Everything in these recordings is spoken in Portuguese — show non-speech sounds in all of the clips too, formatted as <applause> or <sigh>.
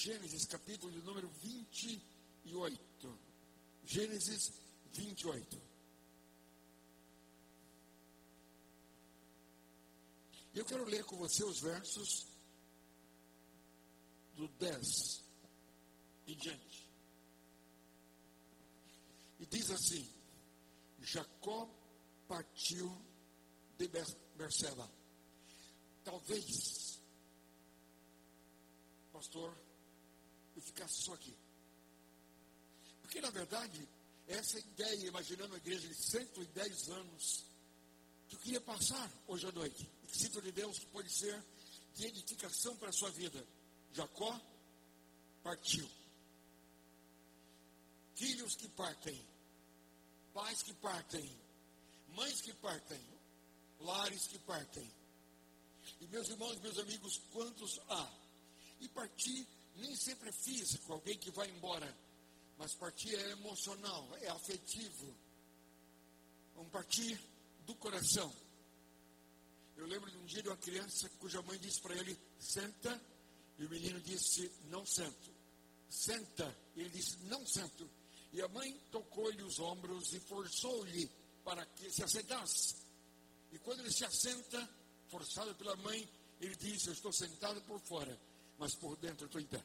Gênesis, capítulo de número 28. Gênesis 28. Eu quero ler com você os versos do 10 em diante. E diz assim: Jacó partiu de Berseba. Talvez, pastor, ficasse só aqui. Porque, na verdade, essa ideia, imaginando uma igreja de 110 anos, que eu queria passar hoje à noite, e que sinto de Deus pode ser de edificação para a sua vida. Jacó partiu. Filhos que partem, pais que partem, mães que partem, lares que partem. E meus irmãos, meus amigos, quantos há? E partir nem sempre é físico, alguém que vai embora, mas partir é emocional, é afetivo. Um partir do coração. Eu lembro de um dia de uma criança cuja mãe disse para ele: senta, e o menino disse: não sento. Senta, e ele disse: não sento. E a mãe tocou-lhe os ombros e forçou-lhe para que se assentasse. E quando ele se assenta, forçado pela mãe, ele diz: Eu estou sentado por fora, mas por dentro eu estou em pé.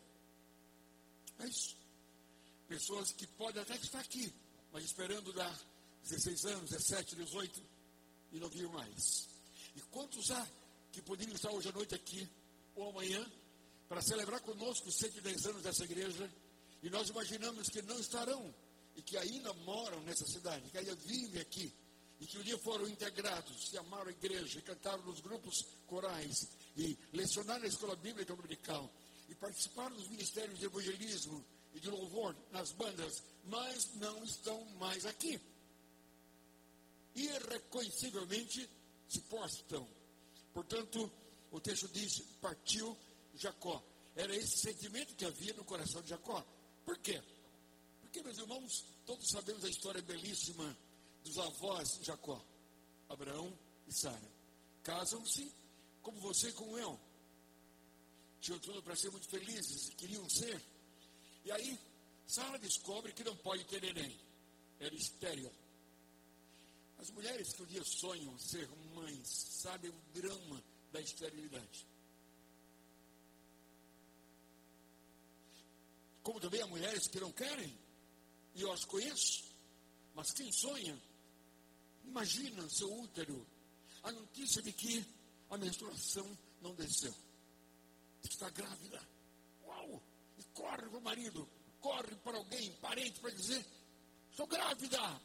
É isso. Pessoas que podem até estar aqui, mas esperando dar 16 anos, 17, 18 e não vir mais. E quantos há que poderiam estar hoje à noite aqui ou amanhã para celebrar conosco os 110 anos dessa igreja e nós imaginamos que não estarão e que ainda moram nessa cidade, que ainda vivem aqui e que um dia foram integrados, se amaram a igreja, e cantaram nos grupos corais, e lecionaram na escola bíblica dominical, e participaram dos ministérios de evangelismo e de louvor nas bandas, mas não estão mais aqui. Irreconhecivelmente se postam. Portanto, o texto diz: partiu Jacó. Era esse sentimento que havia no coração de Jacó. Por quê? Porque, meus irmãos, todos sabemos a história belíssima dos avós de Jacó, Abraão e Sara. Casam-se como você e como eu. Tinham tudo para ser muito felizes, queriam ser. E aí, Sara descobre que não pode ter neném. Era estéril. As mulheres que um dia sonham ser mães sabem o drama da esterilidade. Como também há mulheres que não querem, e eu as conheço, mas quem sonha Imagina seu útero, a notícia de que a menstruação não desceu, de que está grávida. Uau! E corre para o marido, corre para alguém, parente, para dizer: estou grávida.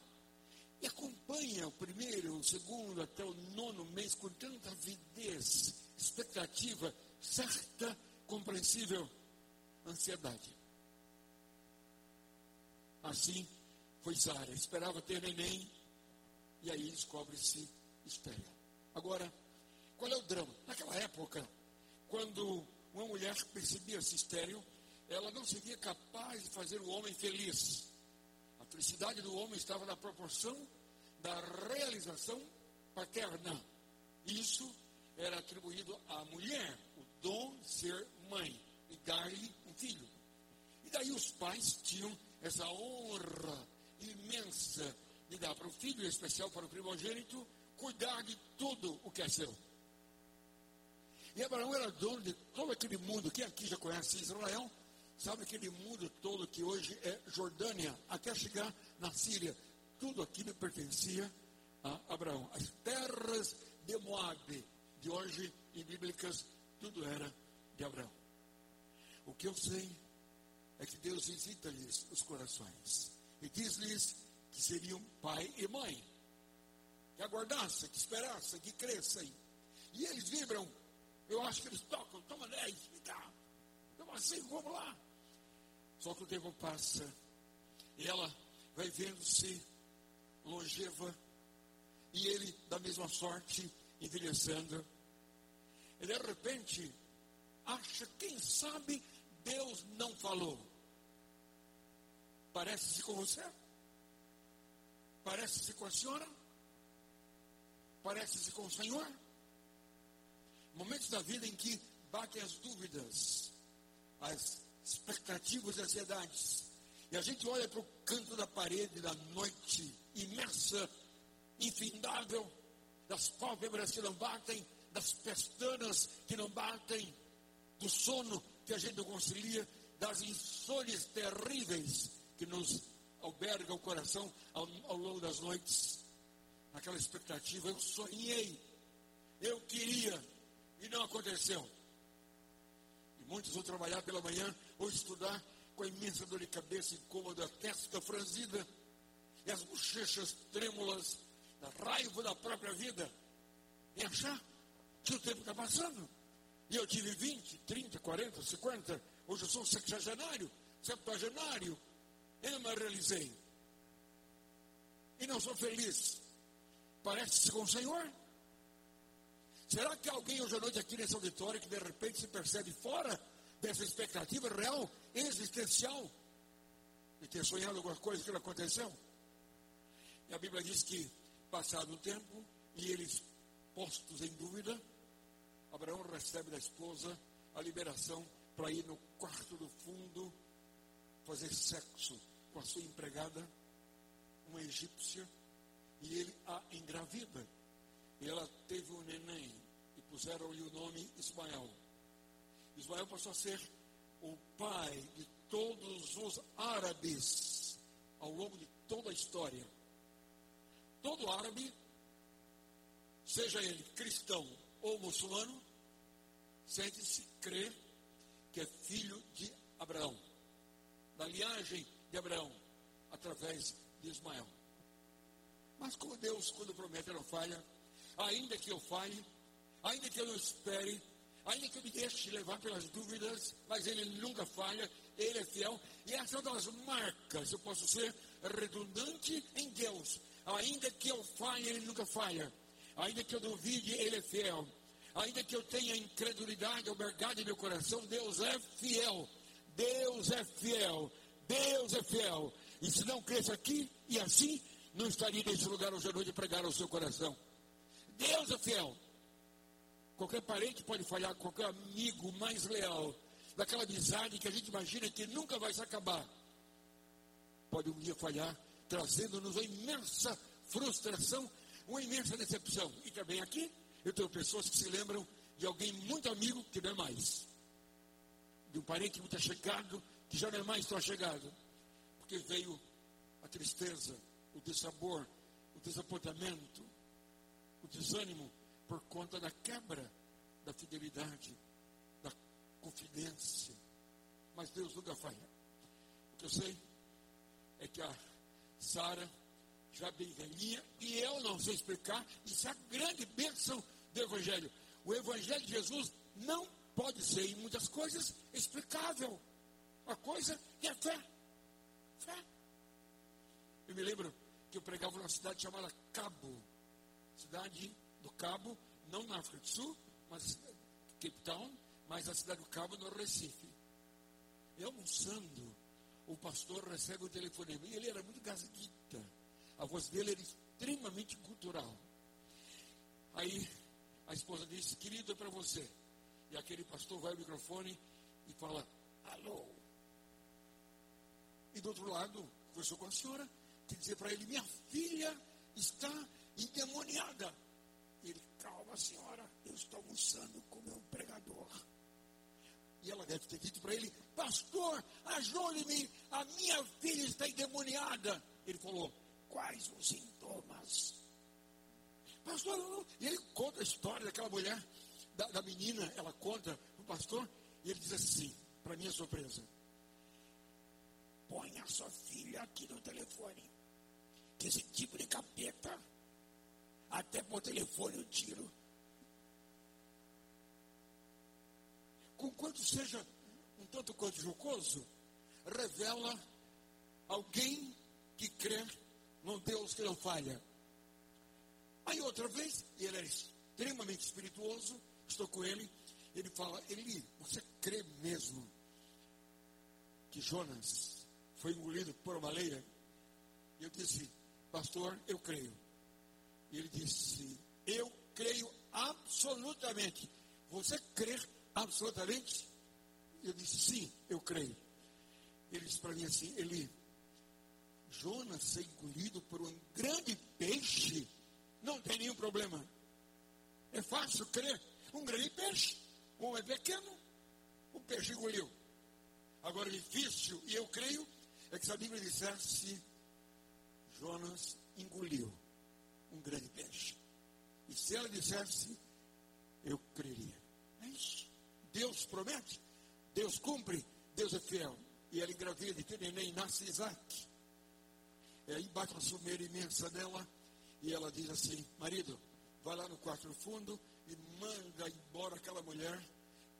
E acompanha o primeiro, o segundo, até o nono mês com tanta avidez, expectativa, certa, compreensível ansiedade. Assim foi Sara, esperava ter neném, e aí descobre-se estéreo. Agora, qual é o drama? Naquela época, quando uma mulher percebia-se estéreo, ela não seria capaz de fazer o homem feliz. A felicidade do homem estava na proporção da realização paterna. Isso era atribuído à mulher, o dom de ser mãe e dar-lhe um filho. E daí os pais tinham essa honra imensa de dar para o filho, em especial para o primogênito, cuidar de tudo o que é seu. E Abraão era dono de todo aquele mundo. Quem aqui já conhece Israel? Sabe aquele mundo todo que hoje é Jordânia, até chegar na Síria. Tudo aquilo pertencia a Abraão. As terras de Moab, de hoje em bíblicas, tudo era de Abraão. O que eu sei é que Deus visita-lhes os corações e diz-lhes que seriam pai e mãe. Que aguardassem, que esperassem, que crescem. E eles vibram. Eu acho que eles tocam, toma 10, tá. Toma 5, vamos lá. Só que o tempo passa e ela vai vendo-se longeva e ele da mesma sorte envelhecendo. E de repente acha, quem sabe Deus não falou. Parece-se com você? Parece-se com a senhora? Parece-se com o Senhor? Momentos da vida em que batem as dúvidas, as expectativas e ansiedades. E a gente olha para o canto da parede da noite, imersa, infindável, das pálpebras que não batem, das pestanas que não batem, do sono que a gente não concilia, das insônias terríveis que nos alberga o coração ao, ao longo das noites. Naquela expectativa, eu sonhei, eu queria, e não aconteceu. E muitos vão trabalhar pela manhã ou estudar com a imensa dor de cabeça incômoda, a testa franzida e as bochechas trêmulas da raiva da própria vida. E achar que o tempo está passando. E eu tive 20, 30, 40, 50, hoje eu sou sexagenário, septuagenário. Eu me realizei. E não sou feliz. Parece-se com o Senhor. Será que alguém hoje à noite aqui nesse auditório que de repente se percebe fora dessa expectativa real, existencial, de ter sonhado alguma coisa que não aconteceu? E a Bíblia diz que, passado o tempo, e eles postos em dúvida, Abraão recebe da esposa a liberação para ir no quarto do fundo fazer sexo com a sua empregada, uma egípcia, e ele a engravida. E ela teve um neném e puseram-lhe o nome Ismael. Ismael passou a ser o pai de todos os árabes ao longo de toda a história. Todo árabe, seja ele cristão ou muçulmano, sente-se crer que é filho de Abraão, da linhagem de Abraão, através de Ismael. Mas como Deus, quando promete, não falha, ainda que eu falhe, ainda que eu não espere, ainda que eu me deixe levar pelas dúvidas, mas Ele nunca falha, Ele é fiel, e essa é uma das marcas, eu posso ser redundante em Deus, ainda que eu falhe, Ele nunca falha, ainda que eu duvide, Ele é fiel, ainda que eu tenha incredulidade albergada em meu coração, Deus é fiel, Deus é fiel, Deus é fiel, e se não cresce aqui e assim, não estaria nesse lugar hoje à noite pregar ao seu coração. Deus é fiel. Qualquer parente pode falhar, qualquer amigo mais leal, daquela amizade que a gente imagina que nunca vai se acabar, pode um dia falhar, trazendo-nos uma imensa frustração, uma imensa decepção. E também aqui, eu tenho pessoas que se lembram de alguém muito amigo que não é mais, de um parente muito chegado que já não é mais tão chegado, porque veio a tristeza, o dissabor, o desapontamento, o desânimo por conta da quebra da fidelidade, da confidência. Mas Deus nunca falha. O que eu sei é que a Sara, já bem velhinha, e eu não sei explicar, isso é a grande bênção do Evangelho. O Evangelho de Jesus não pode ser, em muitas coisas, explicável. A coisa é fé. Fé. Eu me lembro que eu pregava numa cidade chamada Cabo, cidade do Cabo, não na África do Sul, mas Cape Town, mas a cidade do Cabo no Recife. E almoçando, o pastor recebe o telefonema. E ele era muito gasguita. A voz dele era extremamente cultural. Aí a esposa disse, querido, é para você. E aquele pastor vai ao microfone e fala, alô. E do outro lado, conversou com a senhora, que dizer para ele: Minha filha está endemoniada. E ele, calma, senhora, eu estou almoçando com meu pregador. E ela deve ter dito para ele: Pastor, ajude-me, a minha filha está endemoniada. Ele falou: Quais os sintomas? Pastor, e ele conta a história daquela mulher, da, da menina, ela conta para o pastor, e ele diz assim, para minha surpresa: Põe a sua filha aqui no telefone que esse tipo de capeta, até por telefone eu tiro. Conquanto seja um tanto quanto jocoso, revela alguém que crê num Deus que não falha. Aí outra vez, ele é extremamente espirituoso, estou com ele, ele fala, Eli, você crê mesmo que Jonas foi engolido por uma baleia? E eu disse, pastor, eu creio. E ele disse, eu creio absolutamente. Você crê absolutamente? Eu disse, sim, eu creio. ele disse para mim assim: Eli, Jonas ser engolido por um grande peixe, não tem nenhum problema. É fácil crer. Um grande peixe, um é pequeno, o peixe engoliu. Agora, difícil, e eu creio, é que se a Bíblia dissesse, Jonas engoliu um grande peixe. E se ela dissesse, eu creria. É isso. Deus promete, Deus cumpre, Deus é fiel. E ela engravida e tem neném, nasce Isaac. E aí bate uma sumeira imensa nela e ela diz assim: Marido, vai lá no quarto do fundo e manda embora aquela mulher.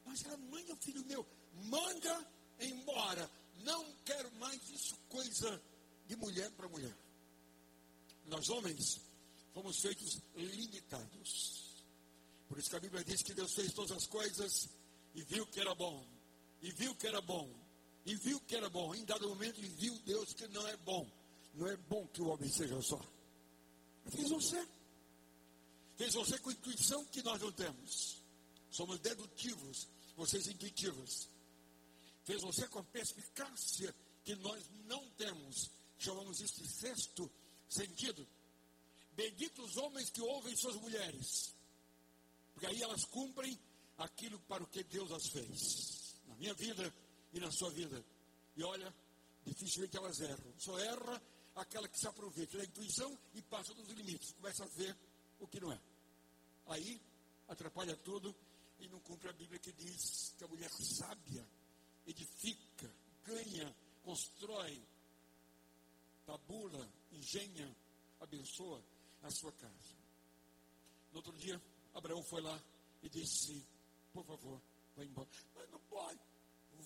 Mas ela, manda, filho meu, manda embora. Não quero mais isso, coisa de mulher para mulher. Nós homens fomos feitos limitados. Por isso que a Bíblia diz que Deus fez todas as coisas e viu que era bom. E viu que era bom. E viu que era bom. Em dado momento, e viu Deus que não é bom. Não é bom que o homem seja só. Fez você. Fez você com intuição que nós não temos. Somos dedutivos, vocês intuitivos. Fez você com a perspicácia que nós não temos. Chamamos isso de sexto sentido. Benditos homens que ouvem suas mulheres, porque aí elas cumprem aquilo para o que Deus as fez, na minha vida e na sua vida. E olha, dificilmente elas erram, só erra aquela que se aproveita da intuição e passa dos limites, começa a ver o que não é. Aí atrapalha tudo e não cumpre a Bíblia que diz que a mulher sábia edifica, ganha, constrói, tabula, engenha, abençoa a sua casa. No outro dia, Abraão foi lá e disse: Por favor, vá embora. Mas não pode.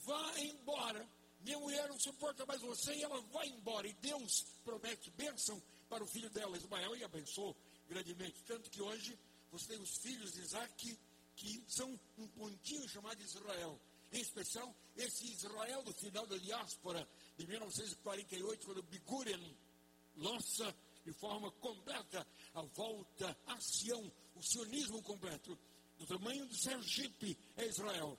Vá embora. Minha mulher não suporta mais você e ela vai embora. E Deus promete bênção para o filho dela, Ismael, e abençoou grandemente. Tanto que hoje você tem os filhos de Isaac que são um pontinho chamado Israel. Especial, esse Israel do final da diáspora de 1948, quando Biguren lança de forma completa a volta a Sião, o sionismo completo. Do tamanho do Sergipe é Israel.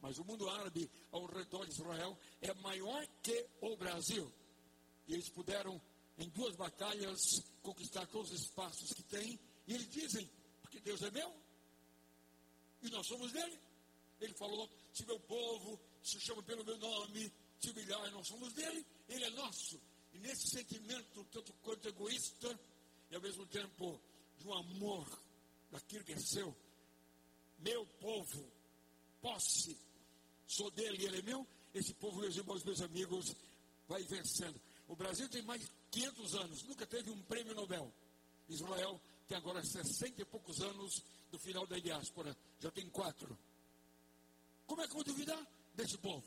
Mas o mundo árabe ao redor de Israel é maior que o Brasil. E eles puderam, em duas batalhas, conquistar todos os espaços que têm. E eles dizem: porque Deus é meu e nós somos dele. Ele falou: se meu povo se chama pelo meu nome, se humilhar, nós somos dele, ele é nosso. E nesse sentimento, tanto quanto egoísta, e ao mesmo tempo de um amor daquilo que é seu, meu povo, posse, sou dele e ele é meu, esse povo, meus irmãos, meus amigos, vai vencendo. O Brasil tem mais de 500 anos, nunca teve um prêmio Nobel. Israel tem agora 60 e poucos anos do final da diáspora, já tem quatro. Como é que vou duvidar desse povo?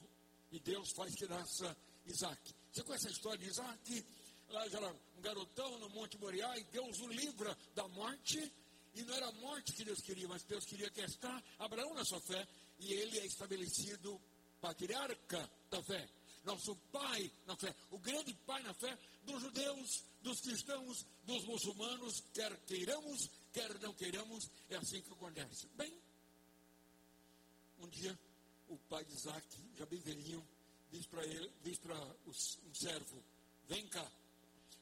E Deus faz que nasça Isaac. Você conhece a história de Isaac? Lá já era um garotão no Monte Moriá e Deus o livra da morte. E não era a morte que Deus queria, mas Deus queria testar Abraão na sua fé. E ele é estabelecido patriarca da fé. Nosso pai na fé. O grande pai na fé dos judeus, dos cristãos, dos muçulmanos, quer queiramos, quer não queiramos, é assim que acontece. Bem, um dia o pai de Isaac, já bem velhinho, diz para ele, diz para um servo, vem cá,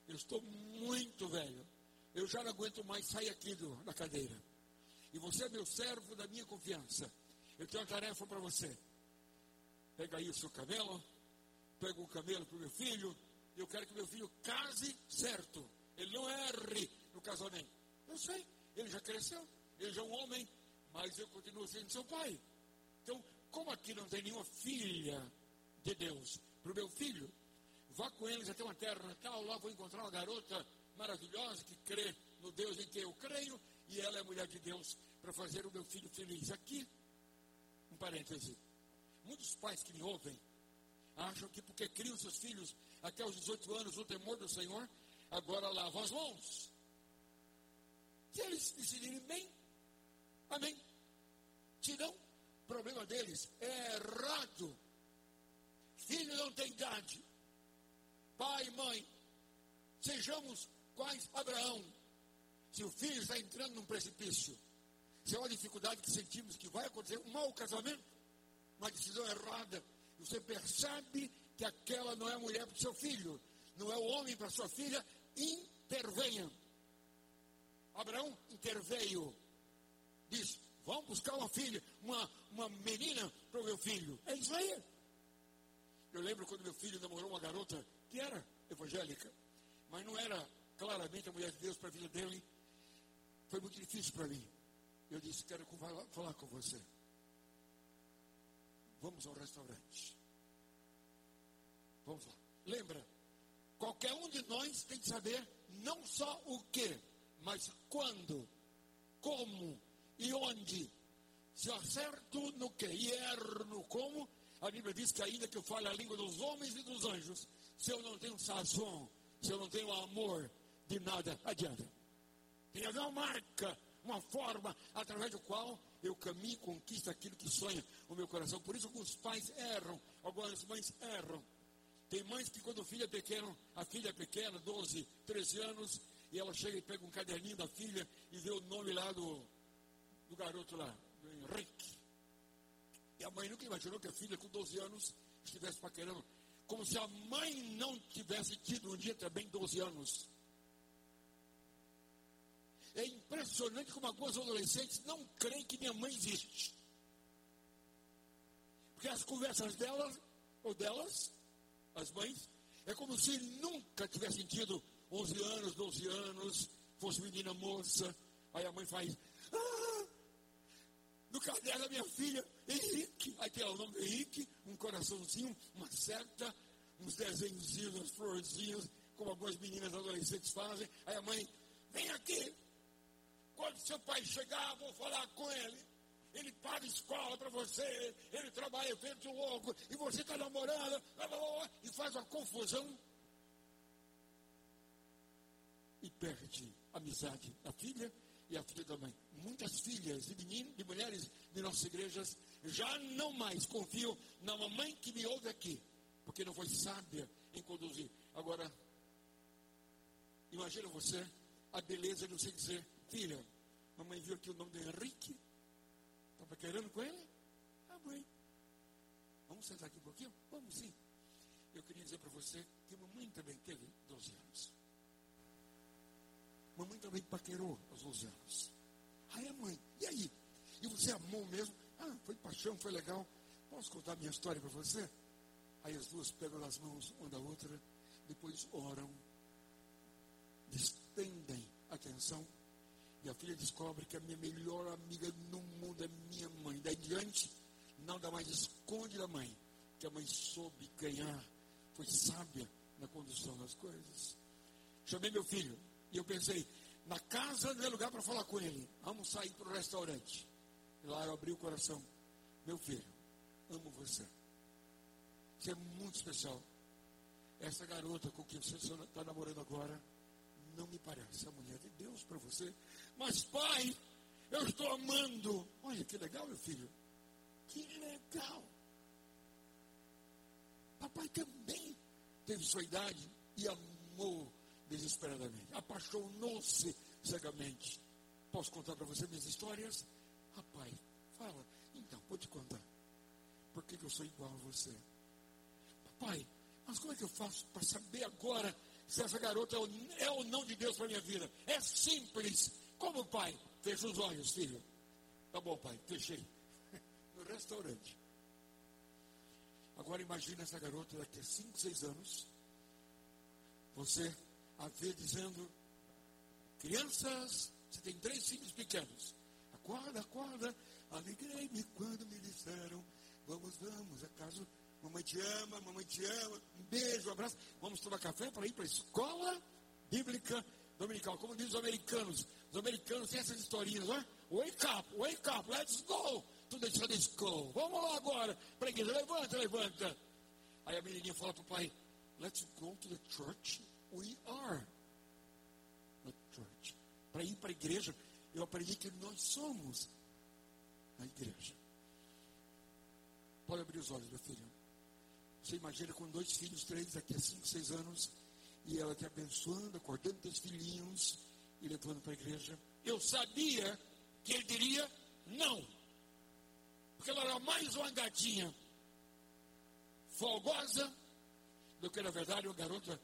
eu estou muito velho, eu já não aguento mais sair aqui do, da cadeira. E você é meu servo da minha confiança. Eu tenho uma tarefa para você. Pega aí o seu camelo, pega o camelo para o meu filho, e eu quero que meu filho case certo. Ele não erre no casamento. Eu sei, ele já cresceu, ele já é um homem, mas eu continuo sendo seu pai. Então, como aqui não tem nenhuma filha de Deus para o meu filho, vá com eles até uma terra natal, lá vou encontrar uma garota maravilhosa que crê no Deus em quem eu creio, e ela é mulher de Deus para fazer o meu filho feliz. Aqui, um parêntese. Muitos pais que me ouvem acham que porque criam seus filhos até os 18 anos no temor do Senhor, agora lavam as mãos. Se eles decidirem bem, amém. Se não, problema deles é errado. Filho não tem idade. Pai e mãe, sejamos quais Abraão. Se o filho está entrando num precipício, se é uma dificuldade que sentimos que vai acontecer, um mau casamento, uma decisão errada, você percebe que aquela não é a mulher para o seu filho, não é o homem para sua filha, intervenha. Abraão interveio. Diz: Vamos buscar uma filha, uma, uma menina para o meu filho. É isso aí. Eu lembro quando meu filho namorou uma garota que era evangélica, mas não era claramente a mulher de Deus para a vida dele. Foi muito difícil para mim. Eu disse: Quero falar com você. Vamos ao restaurante. Vamos lá. Lembra, qualquer um de nós tem que saber não só o que, mas quando, como e onde. Se acerto no que e erro no como, a Bíblia diz que ainda que eu fale a língua dos homens e dos anjos, se eu não tenho sazão, se eu não tenho amor, de nada adianta. Tem que haver uma marca, uma forma através do qual eu caminho e conquisto aquilo que sonha o meu coração. Por isso alguns pais erram, algumas mães erram. Tem mães que quando o filho é pequeno, a filha é pequena, 12, 13 anos, e ela chega e pega um caderninho da filha e vê o nome lá do, do garoto lá, do Henrique. E a mãe nunca imaginou que a filha com 12 anos estivesse paquerando. Como se a mãe não tivesse tido um dia também 12 anos. É impressionante como algumas adolescentes não creem que minha mãe existe. Porque as conversas delas, ou delas, as mães, é como se nunca tivessem tido 11 anos, 12 anos, fosse menina moça. Aí a mãe faz, no caderno da minha filha, Henrique. Aí tem o nome Henrique, um coraçãozinho, uma seta, uns desenhos, umas florzinhas, como algumas meninas adolescentes fazem. Aí a mãe, vem aqui. Quando seu pai chegar, vou falar com ele. Ele paga escola para você, ele trabalha feito louco, e você está namorando, e faz uma confusão. E perde a amizade da filha e a filha da mãe. Muitas filhas de meninos, de mulheres de nossas igrejas já não mais confiam na mamãe que me ouve aqui, porque não foi sábia em conduzir. Agora, imagina você a beleza de você dizer, filha, mamãe viu aqui o nome do Henrique, estava querendo com ele? Ah, mãe. Vamos sentar aqui um pouquinho? Vamos sim. Eu queria dizer para você que mamãe também teve 12 anos. Mamãe também paquerou aos 12 anos. Aí a mãe, e aí? E você amou mesmo? Ah, foi paixão, foi legal. Posso contar minha história para você? Aí as duas pegam as mãos uma da outra, depois oram, despendem atenção. E a filha descobre que a minha melhor amiga no mundo é minha mãe. Daí diante, nada mais esconde da mãe, que a mãe soube ganhar, foi sábia na condução das coisas. Chamei meu filho, e eu pensei, na casa não é lugar para falar com ele. Vamos sair para o restaurante. E lá eu abri o coração. Meu filho, amo você. Você é muito especial. Essa garota com quem você está namorando agora, não me parece a mulher de Deus para você. Mas, pai, eu estou amando. Olha que legal, meu filho. Que legal. Papai também teve sua idade e amou desesperadamente. Apaixonou-se cegamente. Posso contar para você minhas histórias? Rapaz, fala. Então, vou te contar. Por que, que eu sou igual a você? Papai, mas como é que eu faço para saber agora se essa garota é ou não de Deus para minha vida? É simples. Como, pai? Fecha os olhos, filho. Tá bom, pai, fechei. <laughs> No restaurante. Agora imagine essa garota daqui a 5, 6 anos. Você a ver dizendo: Crianças, você tem três filhos pequenos. Acorda, acorda. Alegrei-me quando me disseram: Vamos, vamos, acaso mamãe te ama, mamãe te ama. Um beijo, um abraço. Vamos tomar café para ir para a escola bíblica dominical. Como dizem os americanos. Os americanos têm essas historinhas, não é? Wake up, wake up, let's go to the Sunday school. Vamos lá agora para a igreja. Levanta, levanta. Aí a menininha fala para o pai: Let's go to the church we are a church. Para ir para a igreja, eu aprendi que nós somos a igreja. Pode abrir os olhos, meu filho. Você imagina com dois filhos, três, daqui a cinco, seis anos, e ela te abençoando, acordando teus filhinhos e levando para a igreja. Eu sabia que ele diria não. Porque ela era mais uma gatinha folgosa, do que na verdade uma garota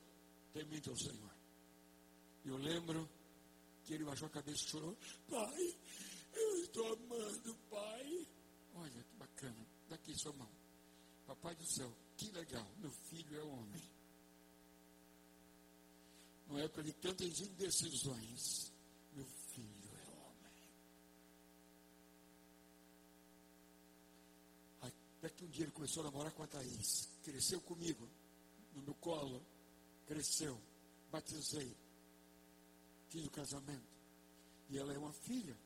temente ao Senhor. Eu lembro que ele baixou a cabeça e chorou. Pai, eu estou amando, pai. Olha que bacana. Daqui sua mão. Papai do céu, que legal. Meu filho é homem. Não é para de tantas indecisões, meu filho é homem. Até que um dia ele começou a namorar com a Thaís. Cresceu comigo, no meu colo. Cresceu. Batizei. Fiz o casamento. E ela é uma filha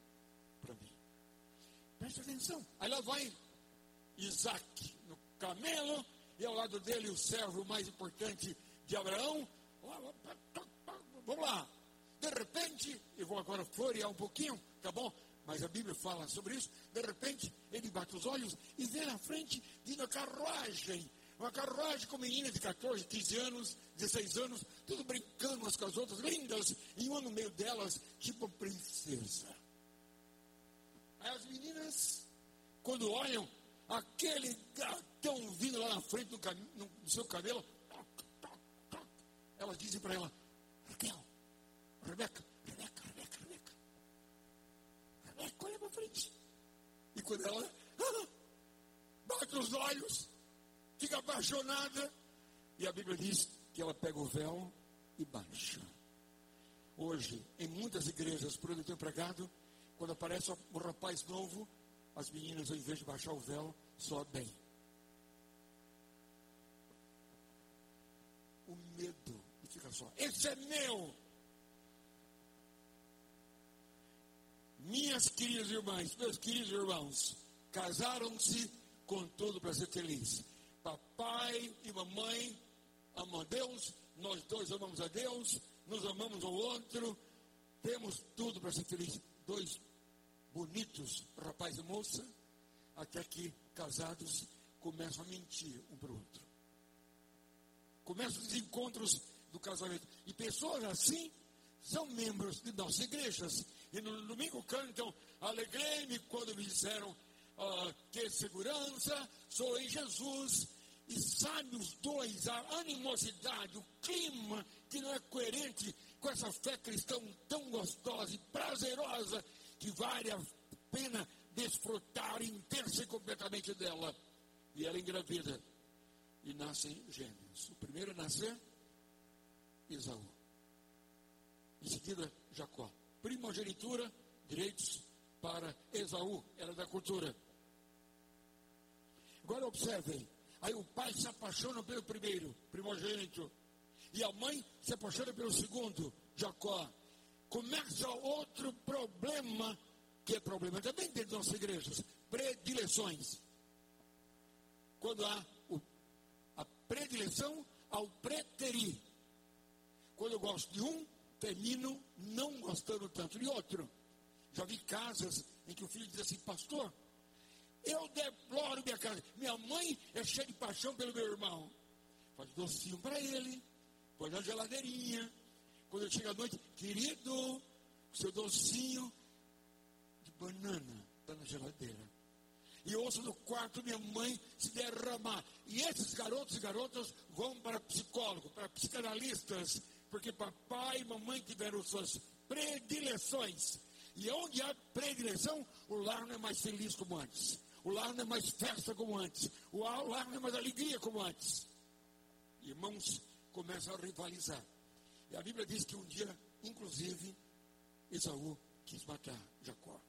para mim. Preste atenção. Aí lá vai Isaac no camelo, e ao lado dele o servo mais importante de Abraão. Vamos lá. De repente, eu vou agora florear um pouquinho, tá bom? Mas a Bíblia fala sobre isso. De repente, ele bate os olhos e vê na frente vindo a carruagem. Uma carruagem com meninas de 14, 15 anos, 16 anos, tudo brincando umas com as outras, lindas, e uma no meio delas, tipo princesa. Aí as meninas, quando olham aquele gatão vindo lá na frente do, no seu cabelo, elas dizem para ela, Raquel, Rebeca, Rebeca, Rebeca, Rebeca. Rebeca, olha para frente. E quando ela ah, <laughs> bate os olhos, fica apaixonada, e a Bíblia diz que ela pega o véu e baixa. Hoje, em muitas igrejas, por onde eu tenho pregado, quando aparece um rapaz novo, as meninas, ao invés de baixar o véu, sobem. O medo e fica só. Esse é meu. Minhas queridas irmãs, meus queridos irmãos, casaram-se com tudo para ser feliz. Papai e mamãe amam a Deus, nós dois amamos a Deus, nos amamos ao outro, temos tudo para ser feliz. Dois bonitos, rapaz e moça, até que casados começam a mentir um para o outro. Começam os encontros do casamento. E pessoas assim são membros de nossas igrejas. E no domingo cantam, alegrei-me quando me disseram ah, que segurança, sou em Jesus. E sabe os dois, a animosidade, o clima que não é coerente com essa fé cristã tão gostosa e prazerosa que vale a pena desfrutar intensa e completamente dela. E ela engravida. E nascem gêmeos. O primeiro a nascer, Isaú. Em seguida, Jacó. Primogenitura, direitos para Esaú. Era da cultura. Agora observem. Aí o pai se apaixona pelo primeiro, primogênito. E a mãe se apaixona pelo segundo, Jacó. Começa outro problema que é problema também dentro das nossas igrejas, predileções. Quando há o, a predileção ao preterir. Quando eu gosto de um, termino não gostando tanto de outro. Já vi casas em que o filho diz assim, pastor, eu deploro minha casa. Minha mãe é cheia de paixão pelo meu irmão. Faz docinho para ele, põe na geladeirinha. Quando eu chego à noite, querido, seu docinho, banana está na geladeira. E ouço no quarto minha mãe se derramar. E esses garotos e garotas vão para psicólogo, para psicanalistas, porque papai e mamãe tiveram suas predileções. E onde há predileção, o lar não é mais feliz como antes. O lar não é mais festa como antes. O lar não é mais alegria como antes. Irmãos começam a rivalizar. E a Bíblia diz que um dia, inclusive, Esaú quis matar Jacó.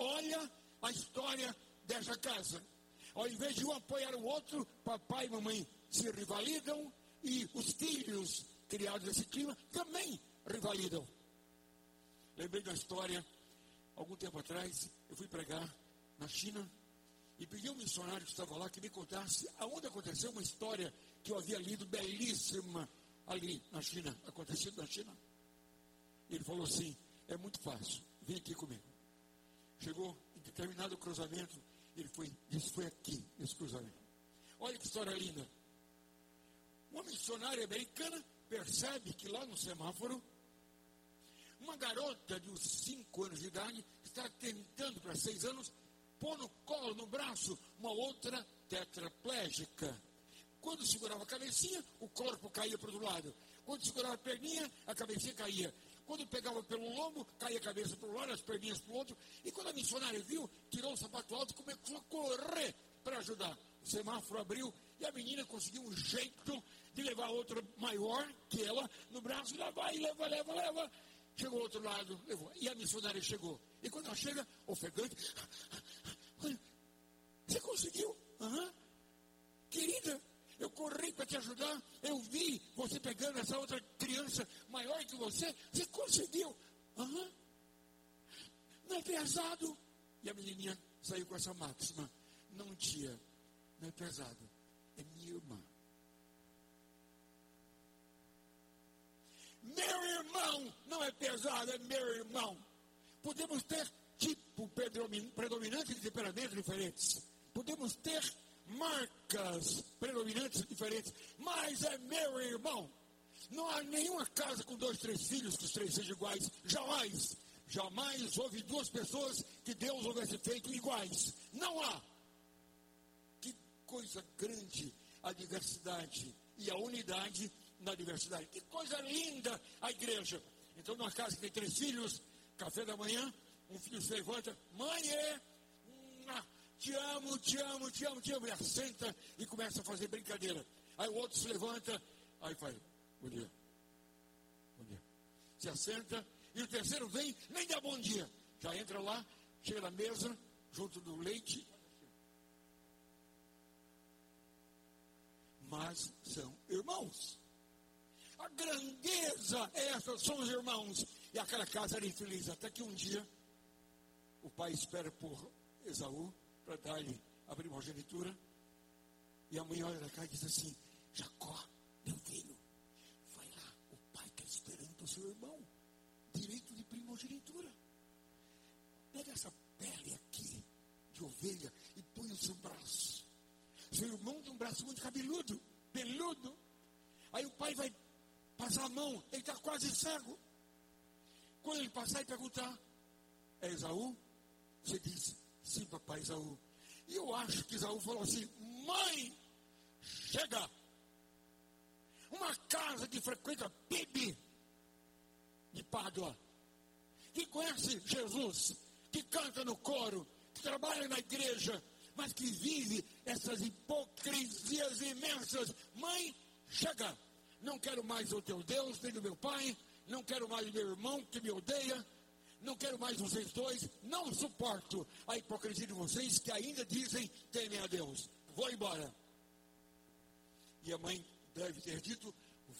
Olha a história dessa casa. Ao invés de um apoiar o outro, papai e mamãe se rivalidam e os filhos criados nesse clima também rivalidam. Lembrei da história, algum tempo atrás, eu fui pregar na China e pedi a um missionário que estava lá que me contasse aonde aconteceu uma história que eu havia lido belíssima ali na China, acontecido na China. Ele falou assim: é muito fácil, vem aqui comigo. Chegou em determinado cruzamento, ele foi, disse, foi aqui, esse cruzamento. Olha que história linda. Uma missionária americana percebe que lá no semáforo, uma garota de uns 5 anos de idade está tentando para 6 anos pôr no colo, no braço, uma outra tetraplégica. Quando segurava a cabecinha, o corpo caía para o outro lado. Quando segurava a perninha, a cabecinha caía. Quando pegava pelo lombo, caía a cabeça para um lado, as perninhas para o outro. E quando a missionária viu, tirou o sapato alto e começou a correr para ajudar. O semáforo abriu e a menina conseguiu um jeito de levar outra maior que ela no braço. Lá vai, leva, leva, leva. Chegou ao outro lado, levou. E a missionária chegou. E quando ela chega, ofegante, você conseguiu? Uhum. Querida, eu corri para te ajudar, eu vi você pegando essa outra criança maior que você, você conseguiu. Uhum. Não é pesado? E a menininha saiu com essa máxima. Não, tia, não é pesado. É minha irmã. Meu irmão não é pesado, é meu irmão. Podemos ter tipo predominante de temperamentos diferentes. Podemos ter marcas predominantes diferentes, mas é meu irmão. Não há nenhuma casa com dois, três filhos que os três sejam iguais. Jamais. Jamais houve duas pessoas que Deus houvesse feito iguais. Não há. Que coisa grande a diversidade e a unidade na diversidade. Que coisa linda a igreja. Então, numa casa que tem três filhos, café da manhã, um filho se levanta, mãe é te amo, te amo, te amo, te amo. E assenta e começa a fazer brincadeira. Aí o outro se levanta, aí faz, bom dia. Bom dia. Se assenta, e o terceiro vem, nem dá bom dia. Já entra lá, chega na mesa, junto do leite. Mas são irmãos. A grandeza é essa, são os irmãos. E aquela casa era infeliz, até que um dia o pai espera por Esaú para dar-lhe a primogenitura. E a mãe olha da cara e diz assim: Jacó, meu filho, vai lá, o pai está esperando o seu irmão, direito de primogenitura. Pega essa pele aqui de ovelha e põe no seu braço. Seu irmão tem um braço muito cabeludo, peludo. Aí o pai vai passar a mão, ele está quase cego. Quando ele passar e perguntar, é Esaú? Você diz, Sim, papai Isaú. E eu acho que Isaú falou assim: Mãe, chega. Uma casa que frequenta PIB de Pádua, que conhece Jesus, que canta no coro, que trabalha na igreja, mas que vive essas hipocrisias imensas. Mãe, chega. Não quero mais o teu Deus, nem o meu pai, não quero mais o meu irmão que me odeia, não quero mais vocês dois, não suporto a hipocrisia de vocês que ainda dizem temem a Deus. Vou embora. E a mãe deve ter dito: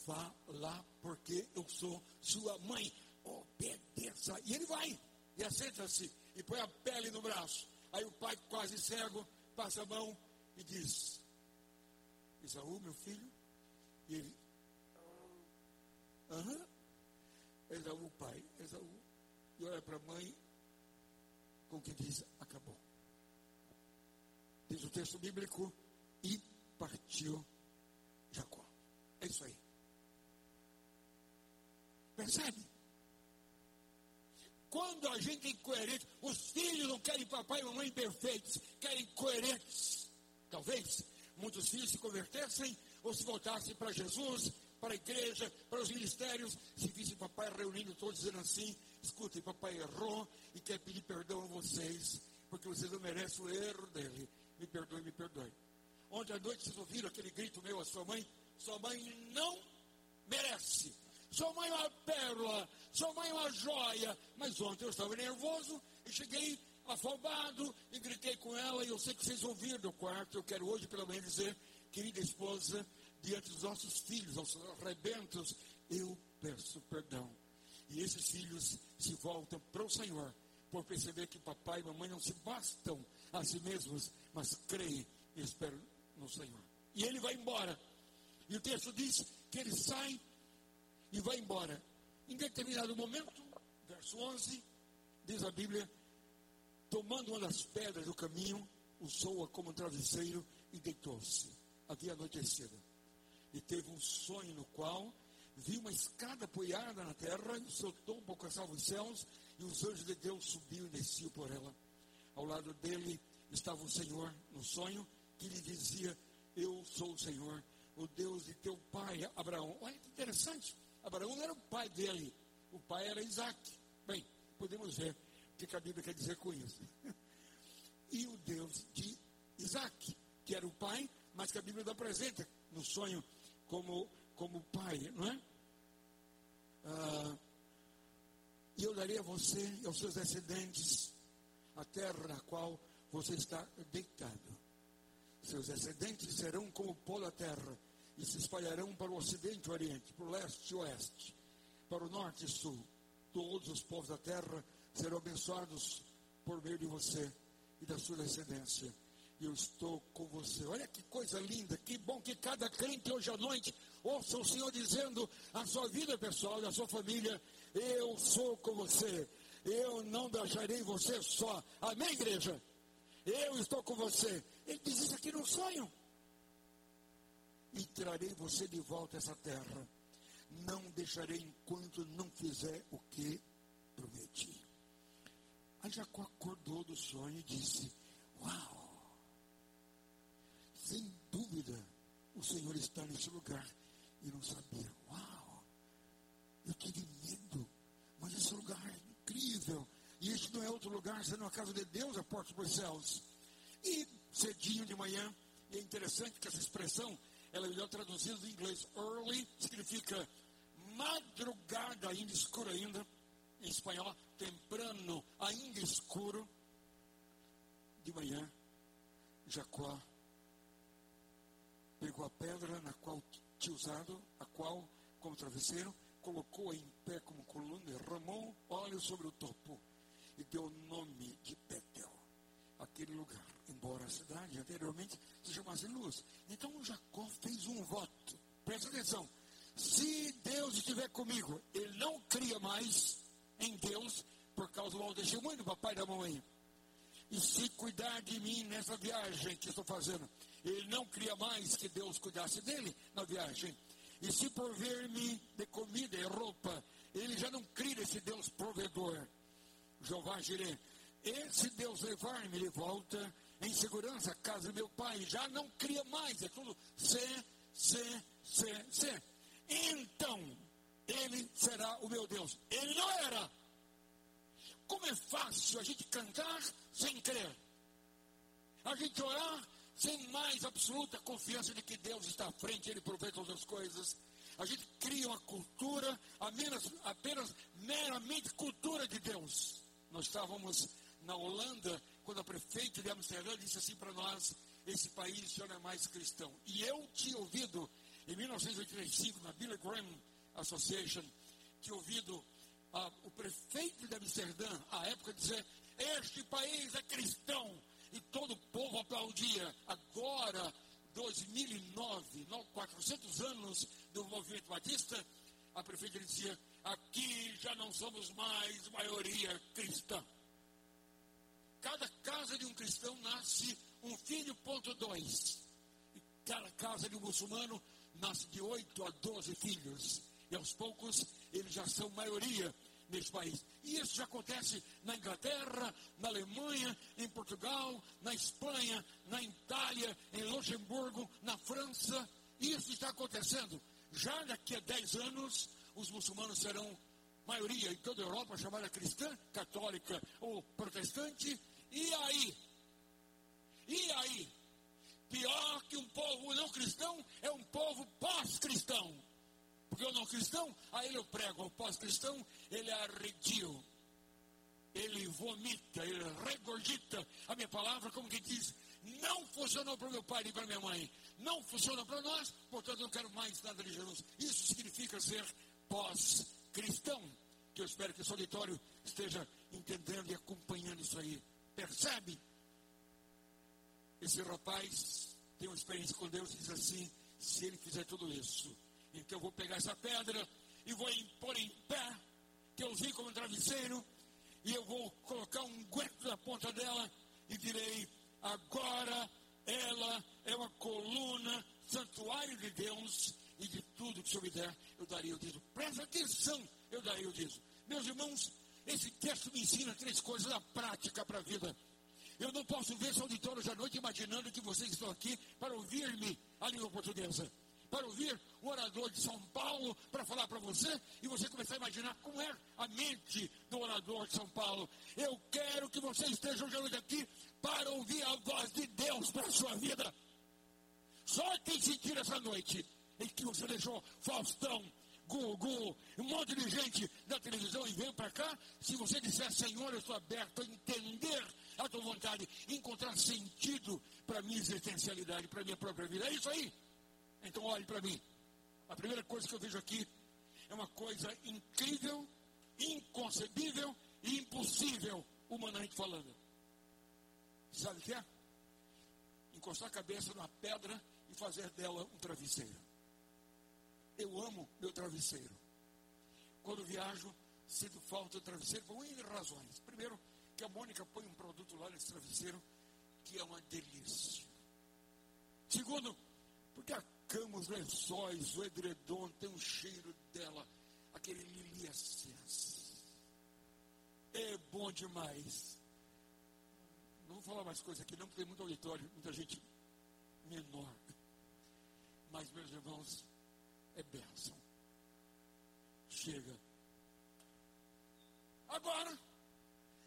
vá lá porque eu sou sua mãe. Obedeça. E ele vai, e assenta-se, e põe a pele no braço. Aí o pai, quase cego, passa a mão e diz: Isaú, meu filho. E ele, aham. Esaú, pai, Esaú e olha para a mãe com que diz: acabou. Diz o texto bíblico: e partiu Jacó. É isso aí. Percebe? Quando a gente é incoerente, os filhos não querem papai e mamãe perfeitos, querem coerentes. Talvez muitos filhos se convertessem ou se voltassem para Jesus, para a igreja, para os ministérios, se vissem papai reunindo todos dizendo assim: Escutem, papai errou e quer pedir perdão a vocês, porque vocês não merecem o erro dele. Me perdoe, me perdoe. Ontem à noite vocês ouviram aquele grito meu à sua mãe? Sua mãe não merece. Sua mãe é uma pérola, sua mãe é uma joia. Mas ontem eu estava nervoso e cheguei afobado e gritei com ela. E eu sei que vocês ouviram do quarto. Eu quero hoje, pelo menos, dizer, querida esposa, diante dos nossos filhos, aos arrebentos, eu peço perdão. E esses filhos se voltam para o Senhor por perceber que papai e mamãe não se bastam a si mesmos, mas creem e esperam no Senhor. E ele vai embora. E o texto diz que ele sai e vai embora. Em determinado momento, verso 11, diz a Bíblia, tomando uma das pedras do caminho, usou-a como um travesseiro e deitou-se. Havia anoitecido. E teve um sonho no qual vi uma escada apoiada na terra, e o seu tombo alcançava os céus, e os anjos de Deus subiam e desciam por ela. Ao lado dele estava o Senhor no sonho, que lhe dizia: Eu sou o Senhor, o Deus de teu pai Abraão. Olha que interessante. Abraão não era o pai dele, o pai era Isaac. Bem, podemos ver o que a Bíblia quer dizer com isso. <laughs> E o Deus de Isaac, que era o pai, mas que a Bíblia não apresenta no sonho como, como pai, não é? Ah, e eu darei a você e aos seus descendentes a terra na qual você está deitado. Seus descendentes serão como o pó da terra e se espalharão para o ocidente e o oriente, para o leste e o oeste, para o norte e sul. Todos os povos da terra serão abençoados por meio de você e da sua descendência. Eu estou com você. Olha que coisa linda, que bom que cada crente hoje à noite ouça o Senhor dizendo a sua vida pessoal, da sua família, eu sou com você. Eu não deixarei você só. Amém, igreja? Eu estou com você. Ele diz isso aqui no sonho. E trarei você de volta a essa terra. Não deixarei enquanto não fizer o que prometi. Aí Jacó acordou do sonho e disse: Uau! Sem dúvida, o Senhor está nesse lugar. E não sabia. Uau! Eu tive medo, mas esse lugar é incrível. E este não é outro lugar, senão a casa de Deus, a porta dos céus. E cedinho de manhã, é interessante que essa expressão, ela é melhor traduzida em inglês. Early significa madrugada, ainda escuro ainda. Em espanhol, temprano, ainda escuro. De manhã, Jacó pegou a pedra na qual tinha usado, a qual, como travesseiro, colocou-a em pé como coluna, derramou óleo sobre o topo e deu o nome de Betel, aquele lugar, embora a cidade anteriormente se chamasse Luz. Então Jacó fez um voto, presta atenção, se Deus estiver comigo, ele não cria mais em Deus por causa do testemunho do papai e da mamãe. E se cuidar de mim nessa viagem que estou fazendo, ele não cria mais que Deus cuidasse dele na viagem. E se prover-me de comida e roupa, ele já não cria esse Deus provedor. Jeová Jireh, esse Deus levar-me de volta em segurança à casa do meu pai, já não cria mais, é tudo C, C, C, C. Então, ele será o meu Deus. Ele não era. Como é fácil a gente cantar sem crer. A gente orar sem mais absoluta confiança de que Deus está à frente, Ele provê todas as coisas. A gente cria uma cultura apenas, apenas meramente cultura de Deus. Nós estávamos na Holanda, quando a prefeita de Amsterdã disse assim para nós: esse país já não é mais cristão. E eu tinha ouvido, em 1985, na Billy Graham Association, tinha ouvido ah, o prefeito de Amsterdã, à época, dizer: Este país é cristão. E todo o povo aplaudia. Agora, 2009, 400 anos do movimento batista, a prefeita dizia: Aqui já não somos mais maioria cristã. Cada casa de um cristão nasce um filho, ponto dois. E cada casa de um muçulmano nasce de 8 a 12 filhos. E aos poucos eles já são maioria neste país. E isso já acontece na Inglaterra, na Alemanha, em Portugal, na Espanha, na Itália, em Luxemburgo, na França. Isso está acontecendo. Já daqui a 10 anos, os muçulmanos serão maioria em toda a Europa chamada cristã, católica ou protestante. E aí? E aí? Pior que um povo não cristão é um povo pós-cristão. Porque o não cristão, a ele eu prego. O pós-cristão, ele arredio. Ele vomita, ele regurgita a minha palavra, como que diz, não funcionou para meu pai e para minha mãe. Não funciona para nós, portanto eu não quero mais nada de Jesus. Isso significa ser pós-cristão. Que eu espero que o auditório esteja entendendo e acompanhando isso aí. Percebe? Esse rapaz tem uma experiência com Deus e diz assim: se ele fizer tudo isso, então eu vou pegar essa pedra e vou pôr em pé, que eu vi como travesseiro, e eu vou colocar um gueto na ponta dela e direi: agora ela é uma coluna, santuário de Deus, e de tudo que o Senhor me der, eu daria o dízimo. Presta atenção, eu daria o dízimo. Meus irmãos, esse texto me ensina três coisas na prática para a vida. Eu não posso ver esse auditório hoje à noite imaginando que vocês estão aqui para ouvir-me a língua portuguesa. Para ouvir o orador de São Paulo para falar para você e você começar a imaginar como é a mente do orador de São Paulo. Eu quero que você esteja hoje à noite aqui para ouvir a voz de Deus para a sua vida. Só quem sentir essa noite em que você deixou Faustão, Gugu, um monte de gente da televisão e veio para cá, se você disser, Senhor, eu estou aberto a entender a tua vontade, encontrar sentido para minha existencialidade, para minha própria vida. É isso aí. Então olhe para mim. A primeira coisa que eu vejo aqui é uma coisa incrível, inconcebível e impossível, humanamente falando. Sabe o que é? Encostar a cabeça numa pedra e fazer dela um travesseiro. Eu amo meu travesseiro. Quando viajo, sinto falta do travesseiro por N razões. Primeiro, que a Mônica põe um produto lá nesse travesseiro que é uma delícia. Segundo, porque a cama, os lençóis, o edredom tem um cheiro dela, aquele lili essence. É bom demais. Não vou falar mais coisa aqui, não, porque tem muito auditório, muita gente menor. Mas, meus irmãos, é bênção. Chega. Agora,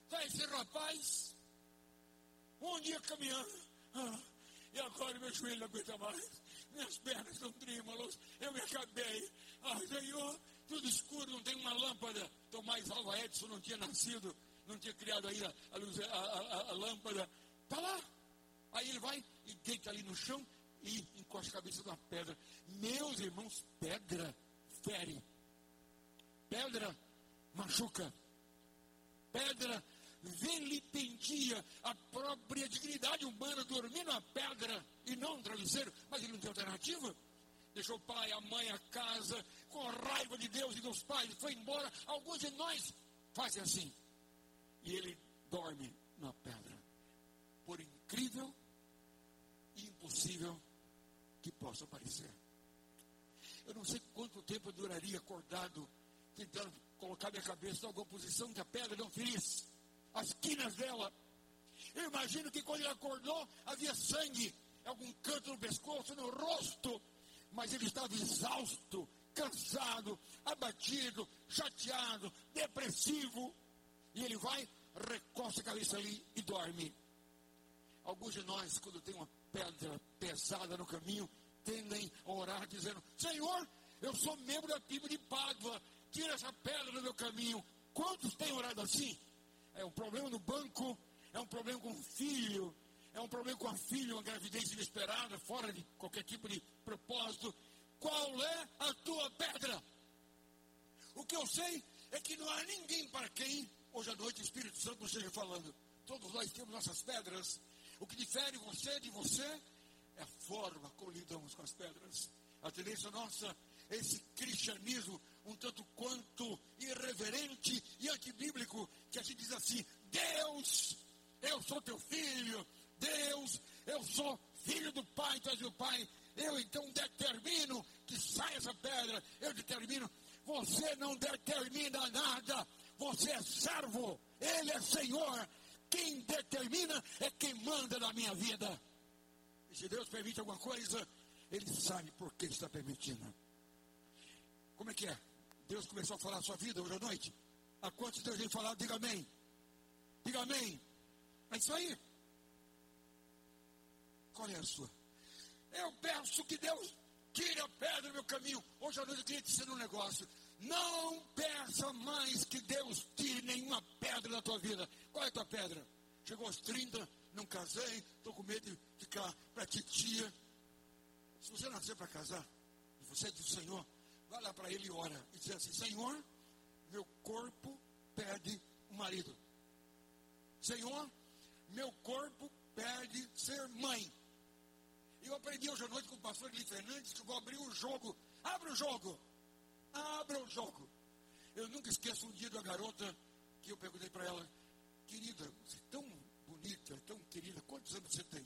está esse rapaz, um dia caminhando, ah, e agora meu joelho não aguenta mais, minhas pernas estão trímalas, eu me acabei. Ah, Senhor, tudo escuro, não tem uma lâmpada. Tomás Alva Edson não tinha nascido, não tinha criado aí a, a, luz, a, a, a lâmpada. Está lá. Aí ele vai e deita ali no chão e encosta a cabeça numa pedra. Meus irmãos, pedra fere. Pedra machuca. Pedra vilipendia a própria dignidade humana, dormir na pedra e não no travesseiro. Mas ele não tem alternativa. Deixou o pai, a mãe, a casa, com raiva de Deus e dos pais, foi embora. Alguns de nós fazem assim. E ele dorme na pedra. Por incrível e impossível que possa aparecer. Eu não sei quanto tempo eu duraria acordado, tentando colocar minha cabeça em alguma posição que a pedra não ferisse as quinas dela. Eu imagino que quando ele acordou, havia sangue algum canto no pescoço, no rosto, mas ele estava exausto, cansado, abatido, chateado, depressivo. E ele vai, recosta a cabeça ali e dorme. Alguns de nós, quando tem uma pedra pesada no caminho, tendem a orar dizendo: Senhor, eu sou membro da tribo de Pádua, tira essa pedra do meu caminho. Quantos têm orado assim? É um problema no banco, é um problema com o filho, é um problema com a filha, uma gravidez inesperada, fora de qualquer tipo de propósito. Qual é a tua pedra? O que eu sei é que não há ninguém para quem hoje à noite o Espírito Santo esteja falando. Todos nós temos nossas pedras. O que difere você de você é a forma como lidamos com as pedras. A tendência nossa é esse cristianismo um tanto quanto irreverente e antibíblico, que a gente diz assim: Deus, eu sou teu filho, Deus, eu sou filho do Pai, tu és meu Pai, eu então determino que saia essa pedra, eu determino, você não determina nada, você é servo, Ele é Senhor, quem determina é quem manda na minha vida. E se Deus permite alguma coisa, Ele sabe por que está permitindo. Como é que é? Deus começou a falar a sua vida hoje à noite? A quantos Deus vem falar? Diga amém. Diga amém. É isso aí. Qual é a sua? Eu peço que Deus tire a pedra do meu caminho. Hoje à noite eu queria te dizer um negócio. Não peça mais que Deus tire nenhuma pedra da tua vida. Qual é a tua pedra? Chegou aos 30, não casei, estou com medo de ficar para titia. Se você nascer para casar, e você é do Senhor, vai lá para ele e ora. E diz assim: Senhor, meu corpo perde um marido. Senhor, meu corpo perde ser mãe. Eu aprendi hoje à noite com o pastor Eli Fernandes que eu vou abrir o jogo. Abra o jogo. Abra o jogo. Eu nunca esqueço um dia da garota que eu perguntei para ela, querida, você é tão bonita, tão querida, quantos anos você tem?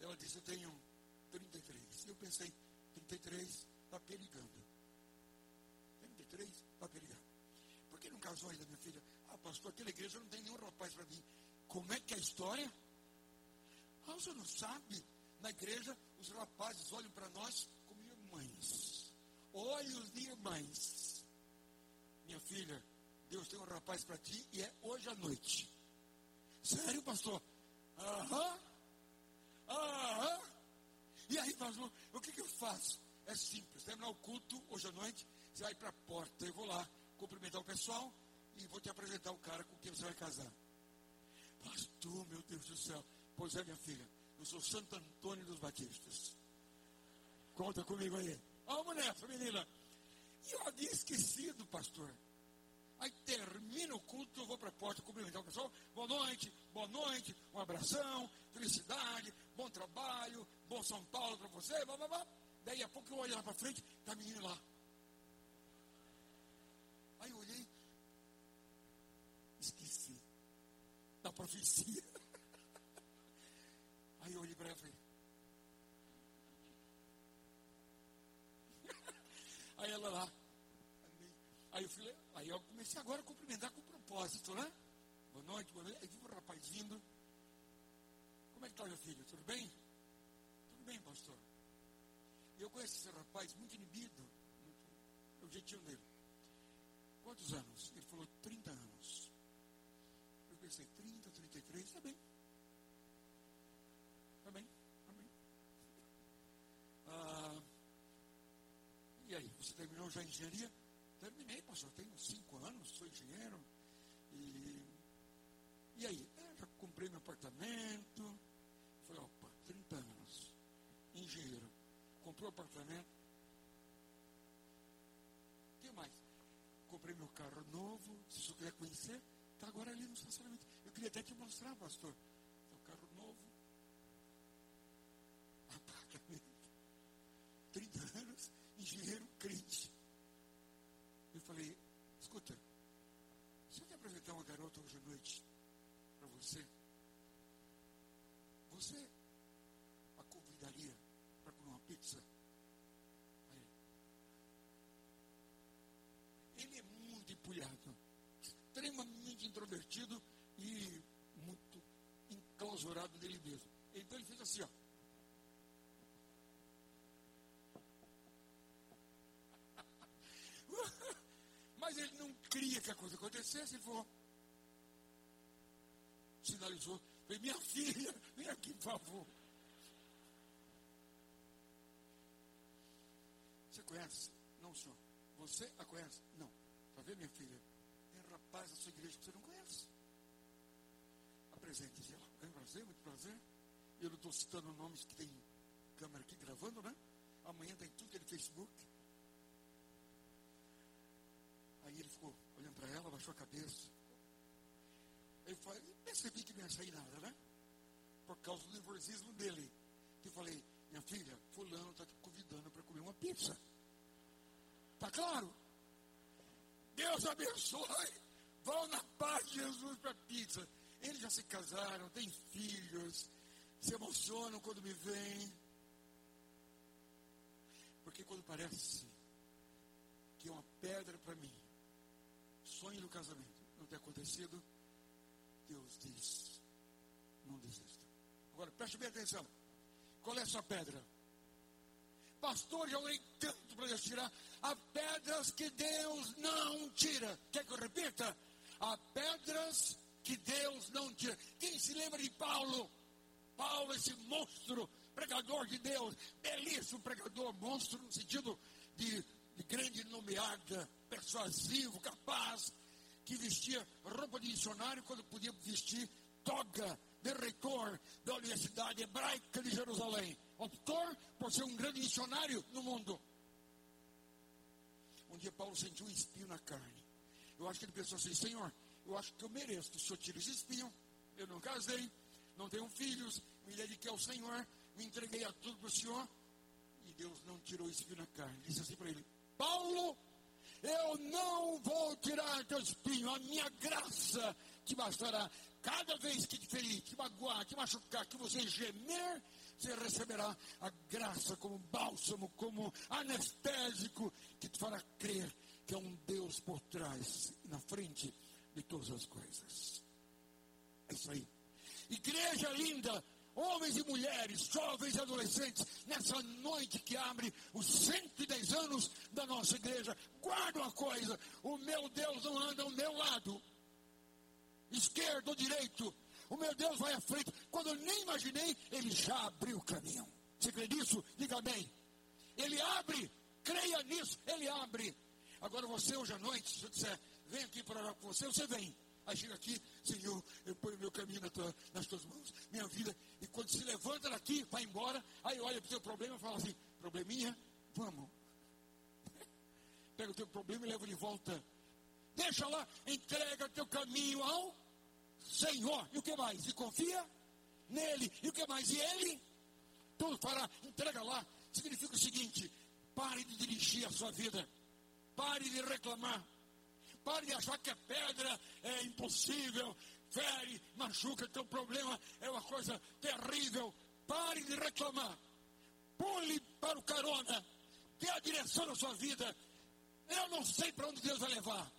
Ela disse, eu tenho 33. Eu pensei, 33, está perigando. 33, está perigando. Por que não casou ainda, minha filha? Ah, pastor, aquela igreja não tem nenhum rapaz para mim. Como é que é a história? Ah, você não sabe? Na igreja, os rapazes olham para nós como irmãs. Olhos de irmãs. Minha filha, Deus tem um rapaz para ti e é hoje à noite. Sério, pastor? Aham. Aham. E aí, pastor, o que, que eu faço? É simples. Terminar o culto hoje à noite, você vai para a porta. Eu vou lá cumprimentar o pessoal e vou te apresentar o cara com quem você vai casar. Pastor, meu Deus do céu. Pois é, minha filha. Eu sou Santo Antônio dos Batistas. Conta comigo aí. Vamos nessa, menina. E eu havia esquecido, pastor. Aí termina o culto, eu vou para a porta cumprimentar o pessoal. Boa noite, boa noite, um abração, felicidade, bom trabalho, bom São Paulo para você, blá, blá, blá. Daí a pouco eu olho lá para frente, tá a menina lá. Aí eu olhei, esqueci da profecia. <laughs> Aí eu olhei para ela e falei, <laughs> Aí ela lá, Aí eu, falei, aí eu comecei agora a cumprimentar com propósito, né? Boa noite, boa noite. Aí viu o rapaz vindo. Como é que está, meu filho? Tudo bem? Tudo bem, pastor. Eu conheço esse rapaz muito inibido. Muito, o jeitinho dele. Quantos anos? Ele falou 30 anos. Pensei, 30, 33, está bem. Está bem, está bem. Ah, e aí, você terminou já a engenharia? Terminei, pastor, tenho cinco anos, sou engenheiro. E, e aí? É, já comprei meu apartamento. Falei, opa, 30 anos. Engenheiro. Comprou apartamento. O que mais? Comprei meu carro novo. Se o senhor quiser conhecer, está agora ali no estacionamento. Eu queria até te mostrar, pastor. Meu carro novo. Apartamento. 30 anos, engenheiro crente. Eu falei, escuta, se eu te apresentar uma garota hoje à noite para você, você a convidaria para comer uma pizza? Aí, ele é muito empulhado, extremamente introvertido e muito enclausurado dele mesmo. Então ele fez assim, ó. <laughs> Mas ele não queria que a coisa acontecesse, ele falou, sinalizou, falei, minha filha, <laughs> vem aqui, por favor. Você conhece? Não, senhor. Você a conhece? Não. Está vendo, minha filha? Tem rapaz da sua igreja que você não conhece. Apresente ela. É um prazer, muito prazer. Eu não estou citando nomes que tem câmera aqui gravando, né? Amanhã tem tudo aquele Facebook. Aí ele ficou olhando para ela, baixou a cabeça. Eu falei, percebi que não ia sair nada, né? Por causa do nervosismo dele. Eu falei, minha filha, fulano está te convidando para comer uma pizza. Tá claro? Deus abençoe. Vão na paz de Jesus para pizza. Eles já se casaram, têm filhos, se emocionam quando me veem. Porque quando parece que é uma pedra para mim, sonho do casamento não ter acontecido, Deus diz: não desista. Agora, preste bem atenção. Qual é a sua pedra? Pastor, já orei tanto para Deus tirar. Há pedras que Deus não tira. Quer que eu repita? Há pedras que Deus não tira. Quem se lembra de Paulo? Paulo, esse monstro, pregador de Deus, belíssimo pregador, monstro no sentido de, de grande nomeada, persuasivo, capaz, que vestia roupa de missionário quando podia vestir toga de reitor da Universidade Hebraica de Jerusalém. Optou por ser um grande missionário no mundo. Um dia Paulo sentiu um espinho na carne. Eu acho que ele pensou assim, Senhor, eu acho que eu mereço o Senhor tire esse espinho. Eu não casei, não tenho filhos, me dediquei ao Senhor, me entreguei a tudo para o Senhor. E Deus não tirou o espinho na carne. Disse assim para ele, Paulo, eu não vou tirar teu espinho, a minha graça te bastará. Cada vez que te ferir, te magoar, te machucar, que você gemer, você receberá a graça como bálsamo, como anestésico, que te fará crer que é um Deus por trás, na frente de todas as coisas. É isso aí. Igreja linda, homens e mulheres, jovens e adolescentes, nessa noite que abre os 110 anos da nossa igreja, guarda uma coisa: o meu Deus não anda ao meu lado, esquerdo ou direito, o meu Deus vai à frente. Quando eu nem imaginei, ele já abriu o caminho. Você crê nisso? Diga bem. Ele abre, creia nisso, ele abre. Agora você hoje à noite, se eu disser, vem aqui para orar com você, você vem. Aí chega aqui, Senhor, eu ponho meu caminho na tua, nas tuas mãos, minha vida. E quando se levanta daqui, vai embora, aí olha para o teu problema e fala assim, probleminha, vamos. <laughs> Pega o teu problema e leva de volta. Deixa lá, entrega teu caminho ao Senhor. E o que mais? E confia nele. E o que mais? E ele? Tudo fará. Entrega lá. Significa o seguinte: pare de dirigir a sua vida. Pare de reclamar. Pare de achar que a pedra é impossível, fere, machuca, teu problema é uma coisa terrível. Pare de reclamar. Pule para o carona. Dê a direção da sua vida. Eu não sei para onde Deus vai levar.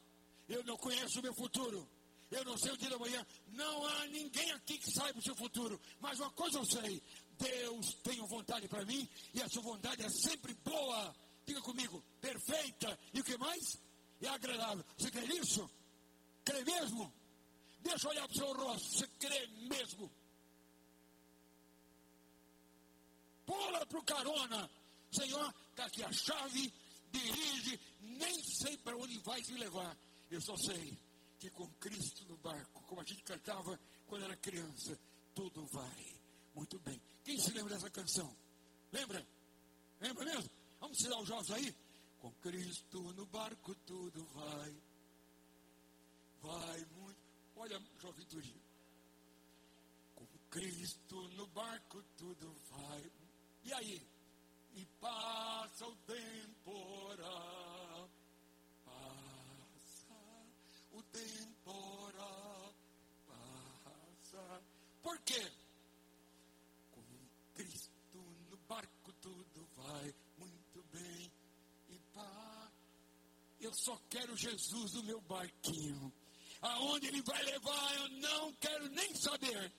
Eu não conheço o meu futuro. Eu não sei o dia da manhã. Não há ninguém aqui que saiba o seu futuro. Mas uma coisa eu sei: Deus tem vontade para mim e a sua vontade é sempre boa. Diga comigo, perfeita. E o que mais? É agradável. Você crê nisso? Crê mesmo? Deixa eu olhar para o seu rosto. Você crê mesmo? Pula para o carona. Senhor, está aqui a chave, dirige, nem sei para onde vai se levar. Eu só sei que com Cristo no barco, como a gente cantava quando era criança, tudo vai muito bem. Quem se lembra dessa canção? Lembra? Lembra mesmo? Vamos tirar os jovens aí? Com Cristo no barco tudo vai. Vai muito. Olha, juventude. Com Cristo no barco tudo vai. E aí? E passa o temporal. Passa o temporal. Passa. Por quê? Só quero Jesus no meu barquinho. Aonde ele vai levar, eu não quero nem saber.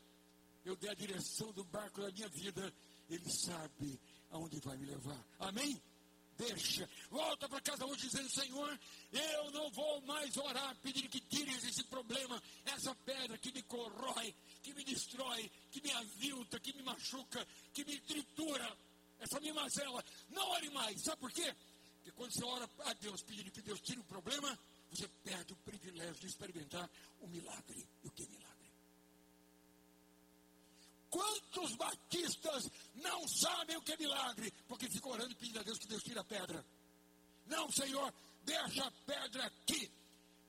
Eu dei a direção do barco da minha vida. Ele sabe aonde vai me levar. Amém? Deixa. Volta para casa hoje dizendo, Senhor, eu não vou mais orar pedindo que tires esse problema, essa pedra que me corrói, que me destrói, que me avilta, que me machuca, que me tritura, essa minha mazela. Não ore mais. Sabe por quê? Porque quando você ora a Deus pedindo que Deus tire o problema, você perde o privilégio de experimentar o milagre. E o que é milagre? Quantos batistas não sabem o que é milagre? Porque ficam orando e pedindo a Deus que Deus tire a pedra. Não, Senhor, deixa a pedra aqui.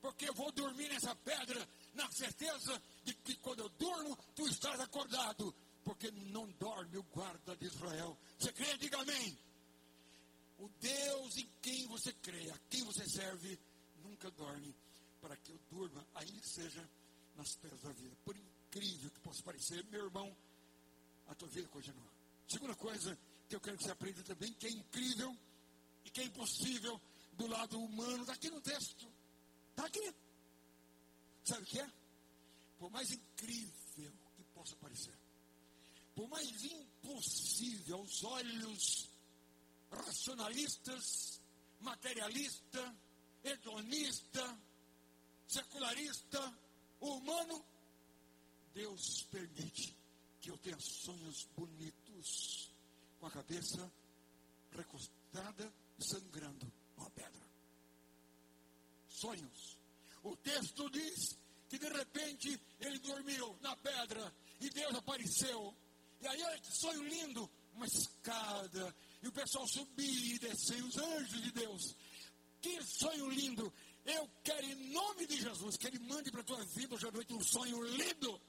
Porque eu vou dormir nessa pedra na certeza de que quando eu durmo, tu estás acordado. Porque não dorme o guarda de Israel. Você crê? Diga amém. O Deus em quem você crê, a quem você serve, nunca dorme. Para que eu durma, ainda seja nas pedras da vida. Por incrível que possa parecer, meu irmão, a tua vida continua. Segunda coisa que eu quero que você aprenda também, que é incrível e que é impossível do lado humano, está aqui no texto. Está aqui. Sabe o que é? Por mais incrível que possa parecer, por mais impossível aos olhos racionalistas, materialista, hedonista, secularista, humano, Deus permite que eu tenha sonhos bonitos, com a cabeça recostada sangrando uma pedra. Sonhos. O texto diz que de repente ele dormiu na pedra e Deus apareceu. E aí, olha que sonho lindo! Uma escada, e o pessoal subia e descia, os anjos de Deus. Que sonho lindo! Eu quero, em nome de Jesus, que Ele mande para a tua vida hoje à noite um sonho lindo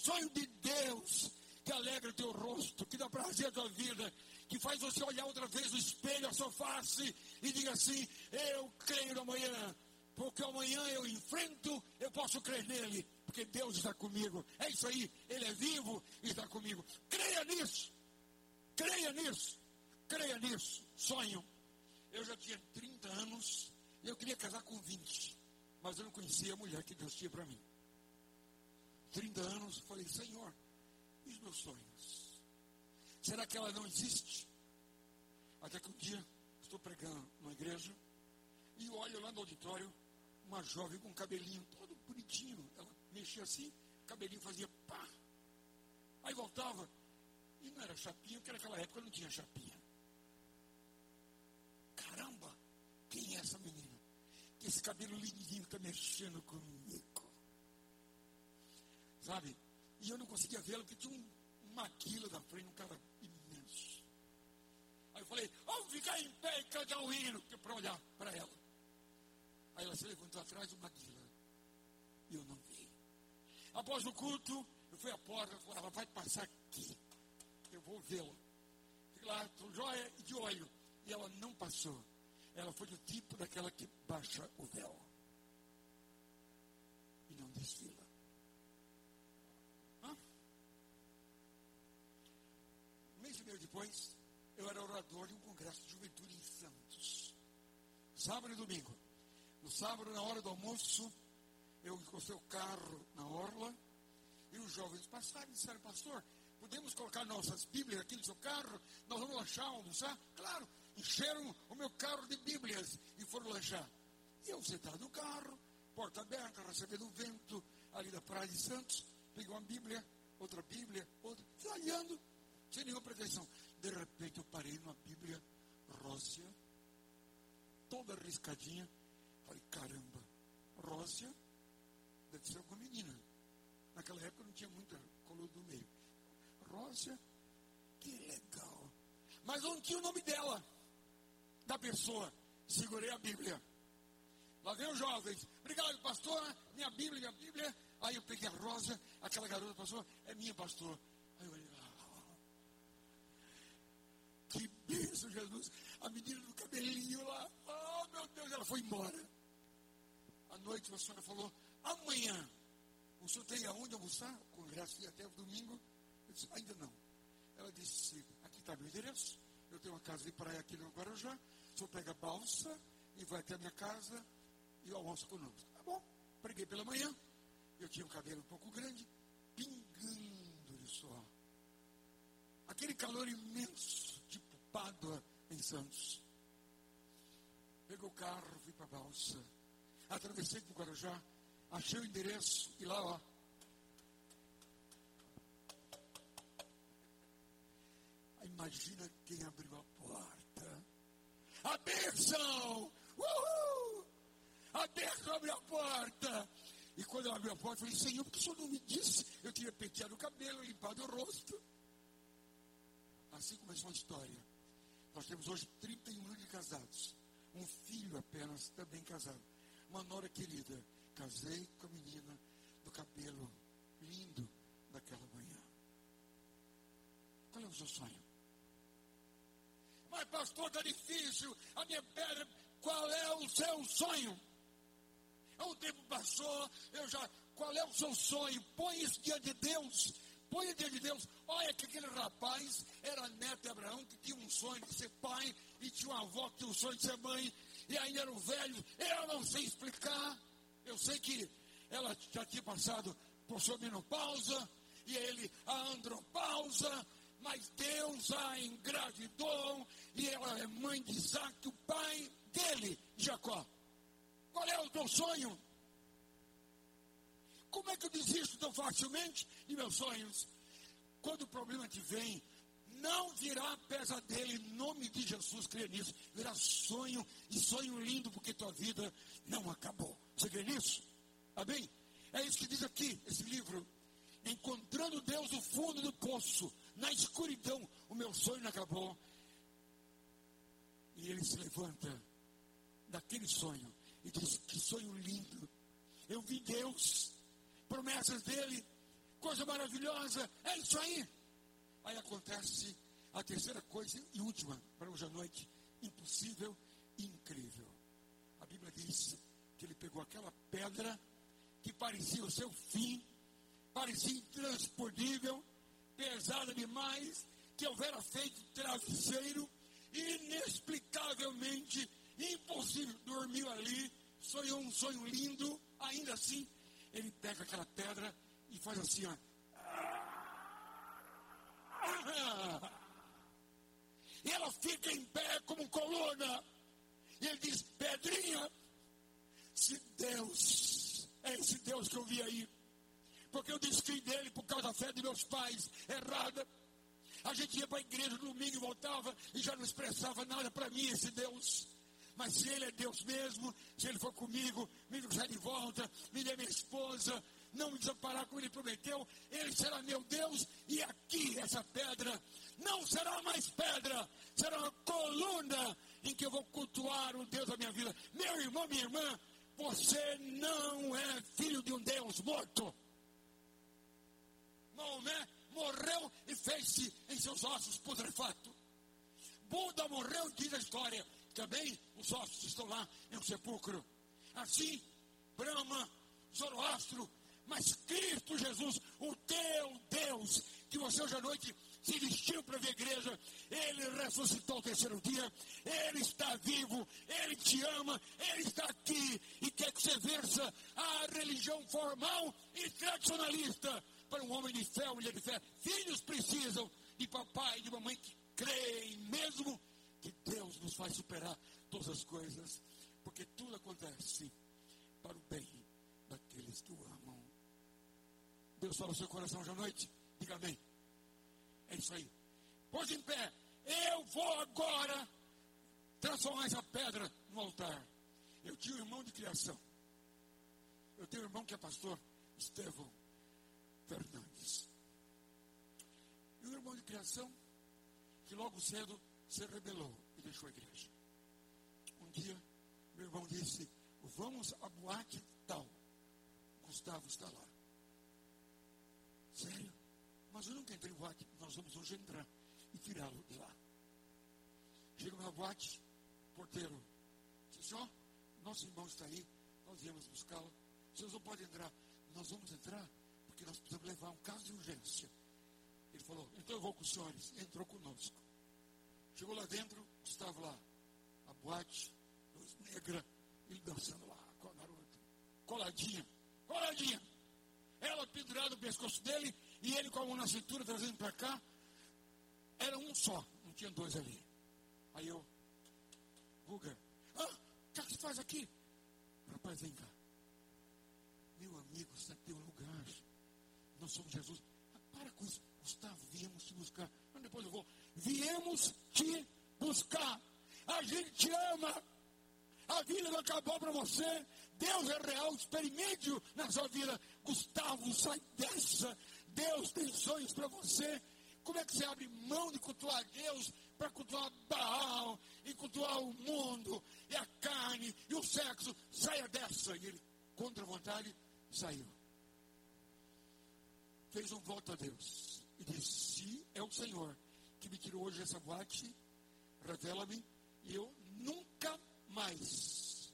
sonho de Deus que alegra o teu rosto, que dá prazer à tua vida, que faz você olhar outra vez no espelho, a sua face e diga assim: Eu creio no amanhã, porque amanhã eu enfrento, eu posso crer nele, porque Deus está comigo. É isso aí, ele é vivo e está comigo. Creia nisso, creia nisso, creia nisso. Sonho. Eu já tinha 30 anos e eu queria casar com 20, mas eu não conhecia a mulher que Deus tinha para mim. 30 anos, falei, Senhor, E os meus sonhos? Será que ela não existe? Até que um dia estou pregando numa igreja e olho lá no auditório uma jovem com um cabelinho todo bonitinho. Ela mexia assim, o cabelinho fazia pá. Aí voltava. E não era chapinha, porque naquela época não tinha chapinha. Caramba, quem é essa menina? Que esse cabelo lindinho está mexendo comigo. Sabe? E eu não conseguia vê-la porque tinha um, maquila da frente, um cara imenso. Aí eu falei, vamos ficar em pé e cantar o hino para olhar para ela. Aí ela se levantou atrás do Maguila. E eu não vi. Após o culto, eu fui à porta, falei, ela vai passar aqui. Eu vou vê-la. Fiquei lá, estou joia e de olho. E ela não passou. Ela foi do tipo daquela que baixa o véu. E não desfila. Hã? Um mês e meio depois, eu era orador de um congresso de juventude em Santos. Sábado e domingo. No sábado, na hora do almoço, eu encostei o carro na orla e os jovens passaram e disseram, pastor, podemos colocar nossas Bíblias aqui no seu carro? Nós vamos lanchar, almoçar? Claro, encheram o meu carro de Bíblias e foram lanchar. E eu sentado no carro, porta aberta, recebendo o vento ali da Praia de Santos, peguei uma Bíblia, outra Bíblia, outra, olhando, sem nenhuma pretensão. De repente eu parei numa Bíblia rósea, toda riscadinha, Falei, caramba, Rósia deve ser alguma menina. Naquela época não tinha muita coluna do meio. Rósia, que legal. Mas não tinha o nome dela, da pessoa. Segurei a Bíblia. Lá vem os jovens. Obrigado, pastor. Minha Bíblia, minha Bíblia. Aí eu peguei a Rosa, aquela garota pastor, é minha, pastor. Aí eu olhei, ah, que bênção, Jesus. A menina do cabelinho lá, oh meu Deus, ela foi embora à noite a senhora falou, amanhã, o senhor tem aonde almoçar? O congresso ia até o domingo. Eu disse, ainda não. Ela disse, aqui está meu endereço, eu tenho uma casa de praia aqui no Guarujá, senhor pega a balsa e vai até a minha casa e almoça conosco. Tá bom, preguei pela manhã, eu tinha um cabelo um pouco grande, pingando de suor. Aquele calor imenso, tipo Pádua em Santos. Pegou o carro, fui para a balsa atravessei para o Guarujá, achei o endereço e lá, ó. Imagina quem abriu a. A bênção! Uhul! A bênção abriu a porta. E quando ela abriu a porta, eu falei, Senhor, por que o Senhor não me disse? Eu tinha penteado o cabelo, limpado o rosto. Assim começou a história. Nós temos hoje 31 anos de casados. Um filho apenas, também casado uma nora querida, casei com a menina do cabelo lindo daquela manhã. Qual é o seu sonho? Mas, pastor, está difícil. A minha pedra, qual é o seu sonho? O tempo passou, eu já. Qual é o seu sonho? Põe isso diante de Deus. Põe diante de Deus. Olha que aquele rapaz era neto de Abraão, que tinha um sonho de ser pai, e tinha uma avó que tinha um sonho de ser mãe, e ainda eram velhos. Eu não sei explicar. Eu sei que ela já tinha passado por sua menopausa e ele a andropausa, mas Deus a engravidou e ela é mãe de Isaac, o pai dele, Jacó. Qual é o teu sonho? Como é que eu desisto tão facilmente de meus sonhos? Quando o problema te vem, não virá pesadelo em nome de Jesus, crê nisso. Virá sonho e sonho lindo, porque tua vida não acabou. Você crê nisso? Amém? É isso que diz aqui, esse livro. Encontrando Deus no fundo do poço, na escuridão, o meu sonho acabou. E ele se levanta daquele sonho e diz: Que sonho lindo! Eu vi Deus, promessas dele, coisa maravilhosa, é isso aí. Aí acontece a terceira coisa e última para hoje à noite: impossível e incrível. A Bíblia diz que ele pegou aquela pedra que parecia o seu fim, parecia intransponível, pesada demais que houvera feito travesseiro inexplicavelmente impossível. Dormiu ali, sonhou um sonho lindo, ainda assim, ele pega aquela pedra e faz assim, ó. E ela fica em pé como coluna. E ele diz: Pedrinha, se Deus é esse Deus que eu vi aí, porque eu desfiz dele por causa da fé de meus pais errada. A gente ia para a igreja no domingo e voltava e já não expressava nada para mim esse Deus. Mas se ele é Deus mesmo, se ele for comigo, me trouxer de volta, me dê minha esposa, não me desamparar como ele prometeu, ele será meu Deus, e aqui essa pedra não será mais pedra, será uma coluna em que eu vou cultuar o Deus da minha vida. Meu irmão, minha irmã, você não é filho de um Deus morto. Maomé morreu e fez-se em seus ossos putrefato. Buda morreu, diz a história. Também os ossos estão lá em um sepulcro. Assim, Brahma, Zoroastro, mas Cristo Jesus, o teu Deus, que você hoje à noite se vestiu para ver a igreja, ele ressuscitou ao terceiro dia, ele está vivo, ele te ama, ele está aqui e quer que você versa a religião formal e tradicionalista para um homem de fé, uma mulher de fé. Filhos precisam de papai e de mamãe que creem mesmo que Deus nos faz superar todas as coisas, porque tudo acontece para o bem daqueles que o amam. Deus fala no seu coração hoje à noite, diga amém. É isso aí. Pôs em pé. Eu vou agora transformar essa pedra no altar. Eu tinha um irmão de criação. Eu tenho um irmão que é pastor, Estevão Fernandes. E um irmão de criação que logo cedo se rebelou e deixou a igreja. Um dia, meu irmão disse: Vamos à boate tal. Gustavo está lá. Sério? Mas eu nunca entrei em boate. Nós vamos hoje entrar e tirá-lo de lá. Chego na boate, porteiro. Disse, senhor, nosso irmão está aí, nós viemos buscá-lo. Vocês não podem entrar. Nós vamos entrar porque nós precisamos levar um caso de urgência. Ele falou, então eu vou com os senhores. Entrou conosco. Chegou lá dentro, estava lá, a boate, luz negra, ele dançando lá com a garota. Coladinha, coladinha. Ela pendurada no pescoço dele e ele com a mão na cintura trazendo para cá. Era um só, não tinha dois ali. Aí eu, Guga, ah, o que, é que você faz aqui? Rapaz, vem cá. Meu amigo, você tem um lugar. Nós somos Jesus. Ah, para com isso. Gustavo, viemos te buscar. Mas depois eu vou. Viemos te buscar. A gente te ama. A vida não acabou para você. Deus é real. Experimente-o na sua vida. Gustavo, sai dessa. Deus tem sonhos para você. Como é que você abre mão de cultuar Deus para cultuar Baal e cultuar o mundo e a carne e o sexo? Saia dessa. E ele, contra a vontade, saiu. Fez um voto a Deus e disse: Se é o Senhor que me tirou hoje essa boate, revela-me e eu nunca mais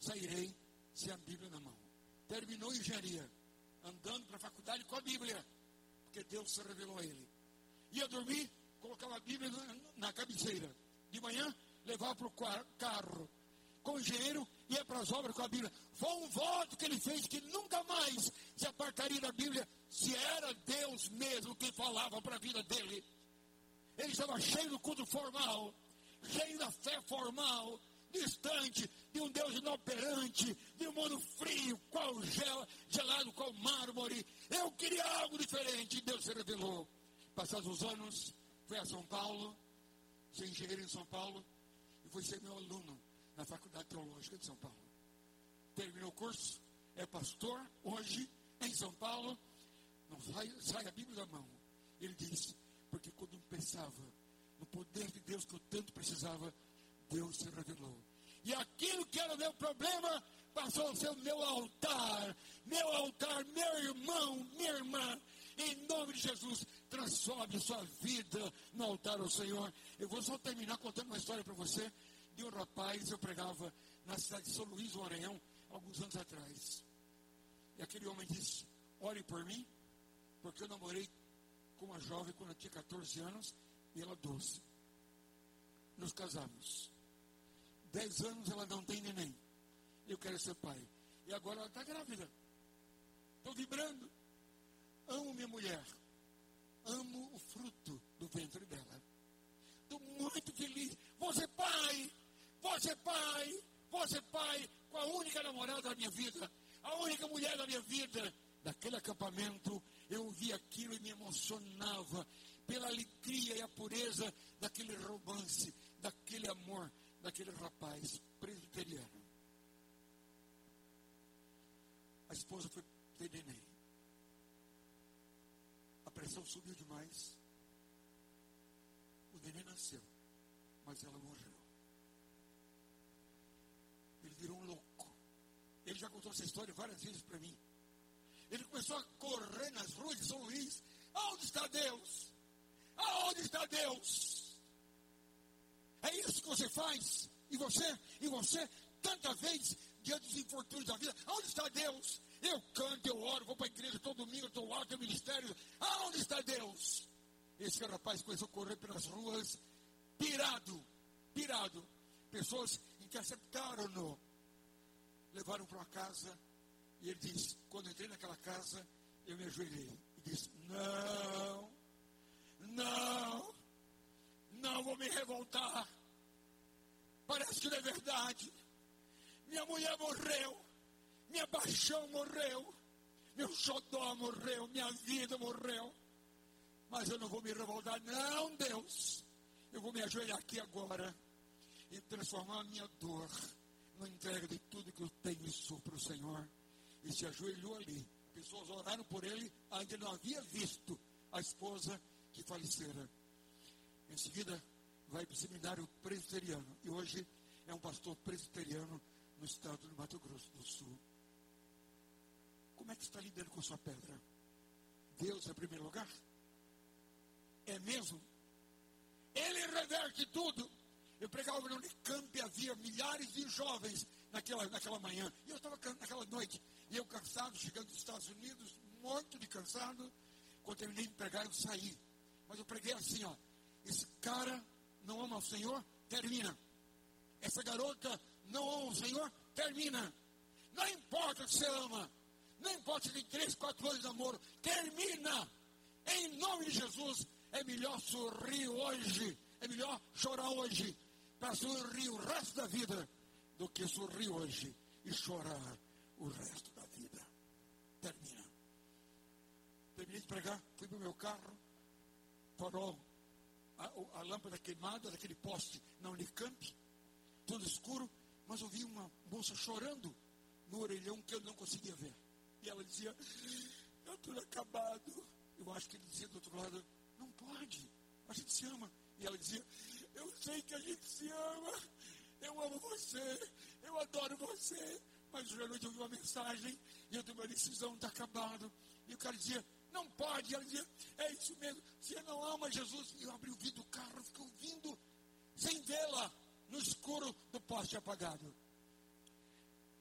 sairei sem a Bíblia na mão. Terminou engenharia, andando para a faculdade com a Bíblia, porque Deus se revelou a ele. Ia dormir, colocava a Bíblia na, cabeceira. De manhã, levava para o carro. Com o engenheiro, ia para as obras com a Bíblia. Foi um voto que ele fez que nunca mais se apartaria da Bíblia, se era Deus mesmo quem falava para a vida dele. Ele estava cheio do culto formal, cheio da fé formal, distante de um Deus inoperante, de um mundo frio, qual gel, gelado, qual mármore. Eu queria algo diferente, Deus se revelou. Passados os anos, fui a São Paulo, ser engenheiro em São Paulo, e fui ser meu aluno na Faculdade Teológica de São Paulo. Terminou o curso, é pastor hoje em São Paulo, sai, sai a Bíblia da mão. Ele disse, porque quando pensava no poder de Deus que eu tanto precisava, Deus se revelou. E aquilo que era meu problema passou a ser o meu altar. Meu altar, meu irmão, minha irmã. Em nome de Jesus, transforme sua vida no altar ao Senhor. Eu vou só terminar contando uma história para você de um rapaz, eu pregava na cidade de São Luís, do Maranhão, alguns anos atrás. E aquele homem disse: Ore por mim, porque eu namorei com uma jovem quando eu tinha 14 anos e ela 12. Nos casamos. Dez anos ela não tem neném. Eu quero ser pai. E agora ela está grávida. Estou vibrando. Amo minha mulher. Amo o fruto do ventre dela. muito, muito feliz. Você pai, você pai, você pai, com a única namorada da minha vida, a única mulher da minha vida. Daquele acampamento, eu ouvi aquilo e me emocionava pela alegria e a pureza daquele romance, daquele amor, daquele rapaz presbiteriano. A esposa foi ter neném. A pressão subiu demais. O neném nasceu, mas ela morreu. Ele virou um louco. Ele já contou essa história várias vezes para mim. Ele começou a correr nas ruas de São Luís. Aonde está Deus? Aonde está Deus? É isso que você faz. E você, e você, tanta vez, diante dos infortúnios da vida, aonde está Deus? Eu canto, eu oro, vou para a igreja todo domingo, estou lá, tenho ministério. Aonde está Deus? Esse rapaz começou a correr pelas ruas, pirado, pirado. Pessoas interceptaram-no, levaram para uma casa, e ele diz: quando entrei naquela casa, eu me ajoelhei e disse: Não, não, não vou me revoltar. Parece que não é verdade. Minha mulher morreu, minha paixão morreu, meu xodó morreu, minha vida morreu. Mas eu não vou me revoltar, não, Deus. Eu vou me ajoelhar aqui agora e transformar a minha dor na entrega de tudo que eu tenho e sou para o Senhor. E se ajoelhou ali. Pessoas oraram por ele, ainda não havia visto a esposa que falecera. Em seguida, vai para o seminário presbiteriano. E hoje é um pastor presbiteriano no estado do Mato Grosso do Sul. Como é que está lidando com sua pedra? Deus é primeiro lugar? É mesmo? Ele reverte tudo. Eu pregava no Unicamp, havia milhares de jovens naquela, naquela manhã. E eu estava naquela noite. E eu cansado, chegando dos Estados Unidos, muito de cansado. Quando terminei de pregar, eu saí. Mas eu preguei assim, ó. Esse cara não ama o Senhor, termina. Essa garota não ama o Senhor, termina. Não importa se você ama. Não importa se tem três, quatro anos de namoro, termina. Em nome de Jesus, é melhor sorrir hoje, é melhor chorar hoje, para sorrir o resto da vida, do que sorrir hoje e chorar o resto. Termina. Terminei de pregar, fui para o meu carro, farol, a, a, lâmpada queimada daquele poste na Unicamp, tudo escuro, mas ouvi uma moça chorando no orelhão que eu não conseguia ver. E ela dizia, está tudo acabado. Eu acho que ele dizia do outro lado, não pode, a gente se ama. E ela dizia, eu sei que a gente se ama, eu amo você, eu adoro você. Mas hoje à noite eu ouvi uma mensagem e eu tenho uma decisão, está acabado. E o cara dizia, não pode. E ela dizia, é isso mesmo, você não ama Jesus. E eu abri o vidro do carro, fiquei ouvindo, sem vê-la, no escuro do poste apagado.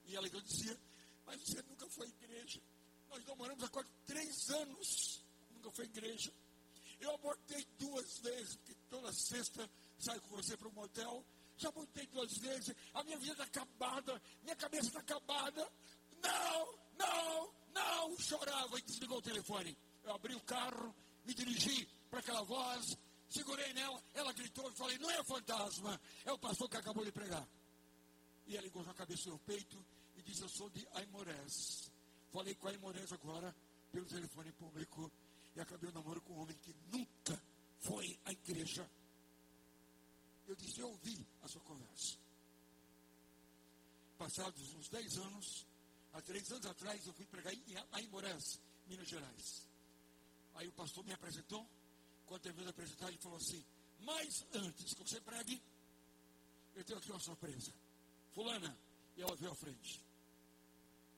E ela dizia, mas você nunca foi à igreja. Nós namoramos há quase três anos, nunca foi à igreja. Eu abortei duas vezes, porque toda sexta saio com você para um motel. Já abortei duas vezes, a minha vida está acabada, minha cabeça está acabada. Não, não, não, chorava e desligou o telefone. Eu abri o carro, me dirigi para aquela voz, segurei nela, ela gritou e falei, não é fantasma, é o pastor que acabou de pregar. E ela encostou a cabeça no peito e disse, eu sou de Aimorés. Falei com a Aimorés agora, pelo telefone público, e acabei o namoro com um homem que nunca foi à igreja. Eu disse, eu ouvi a sua conversa. Passados uns 10 anos, há três anos atrás, eu fui pregar em Aimorés, Minas Gerais. Aí o pastor me apresentou, quando terminou de apresentar, ele falou assim, mas antes que você pregue, eu tenho aqui uma surpresa. Fulana, e ela veio à frente.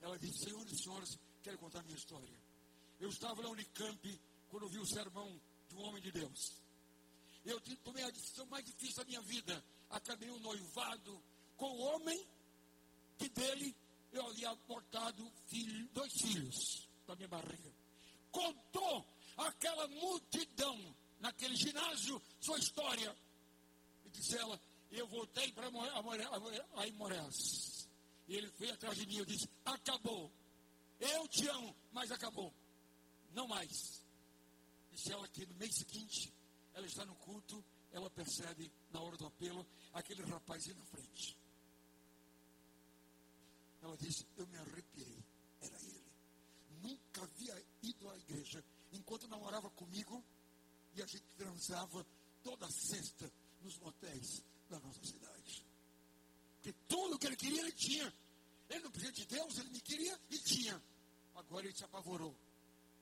Ela disse, senhores e senhoras, quero contar a minha história. Eu estava na Unicamp quando ouvi o sermão de um homem de Deus. Eu tomei a decisão mais difícil da minha vida. Acabei um noivado com o homem que dele eu havia abortado filho, dois filhos da minha barriga. Contou aquela multidão naquele ginásio sua história. E disse ela, eu voltei para Aimorés. E ele foi atrás de mim e disse, acabou. Eu te amo, mas acabou. Não mais. Disse ela que no mês seguinte, ela está no culto ela percebe, na hora do apelo, aquele rapazinho na frente. Ela disse: Eu me arrepiei. Era ele. Nunca havia ido à igreja enquanto namorava comigo e a gente transava toda sexta nos motéis da nossa cidade. Porque tudo que ele queria, ele tinha. Ele não precisava de Deus, ele me queria e tinha. Agora ele se apavorou.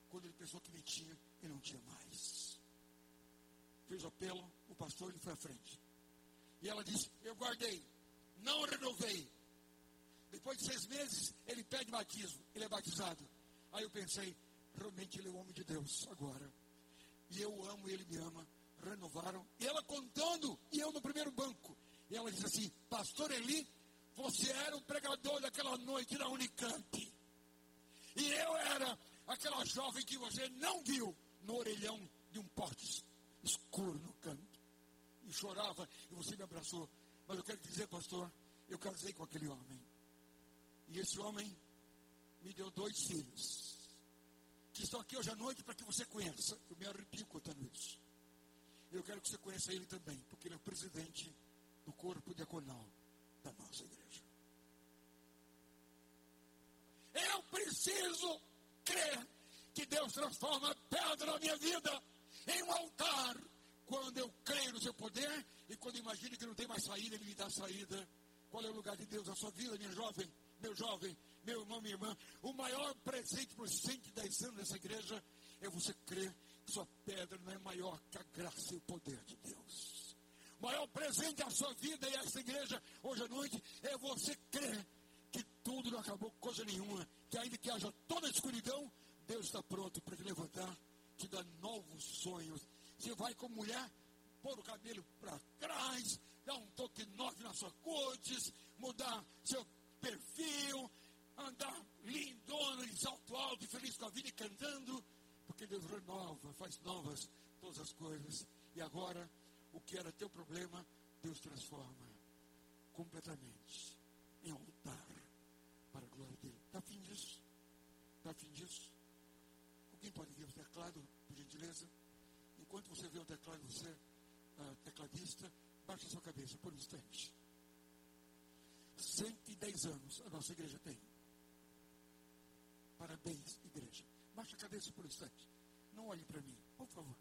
Quando ele pensou que me tinha e não tinha mais. Fez o apelo, o pastor ele foi à frente. E ela disse: Eu guardei, não renovei. Depois de seis meses, ele pede batismo, ele é batizado. Aí eu pensei: realmente ele é o homem de Deus agora. E eu amo, ele me ama. Renovaram. E ela contando, e eu no primeiro banco. E ela disse assim: Pastor Eli, você era o pregador daquela noite na Unicamp. E eu era aquela jovem que você não viu no orelhão de um pote escuro no canto. E chorava, e você me abraçou. Mas eu quero dizer, pastor, eu casei com aquele homem. E esse homem me deu dois filhos. Que estão aqui hoje à noite para que você conheça. Eu me arrepio contando isso. Eu quero que você conheça ele também, porque ele é o presidente do corpo diaconal da nossa igreja. Eu preciso crer que Deus transforma a pedra na minha vida em um altar. Quando eu creio no seu poder e quando imagino que não tem mais saída, ele me dá saída. Qual é o lugar de Deus na sua vida, minha jovem, meu jovem, meu irmão, minha irmã? O maior presente para os 110 anos dessa igreja é você crer que sua pedra não é maior que a graça e o poder de Deus. O maior presente à sua vida e a essa igreja hoje à noite é você crer que tudo não acabou coisa nenhuma, que ainda que haja toda a escuridão, Deus está pronto para te levantar, te dar novos sonhos. Você vai como mulher, pôr o cabelo para trás, dar um toque novo na sua cortes, mudar seu perfil, andar lindona, de salto alto feliz com a vida e cantando, porque Deus renova, faz novas todas as coisas. E agora, o que era teu problema, Deus transforma completamente em altar para a glória dele. Está afim disso? Está afim disso? Alguém pode ver o teclado, por gentileza? Enquanto você vê o teclado, você, uh, tecladista, baixa sua cabeça por um instante. 110 anos a nossa igreja tem. Parabéns, igreja. Baixa a cabeça por um instante. Não olhe para mim, por favor.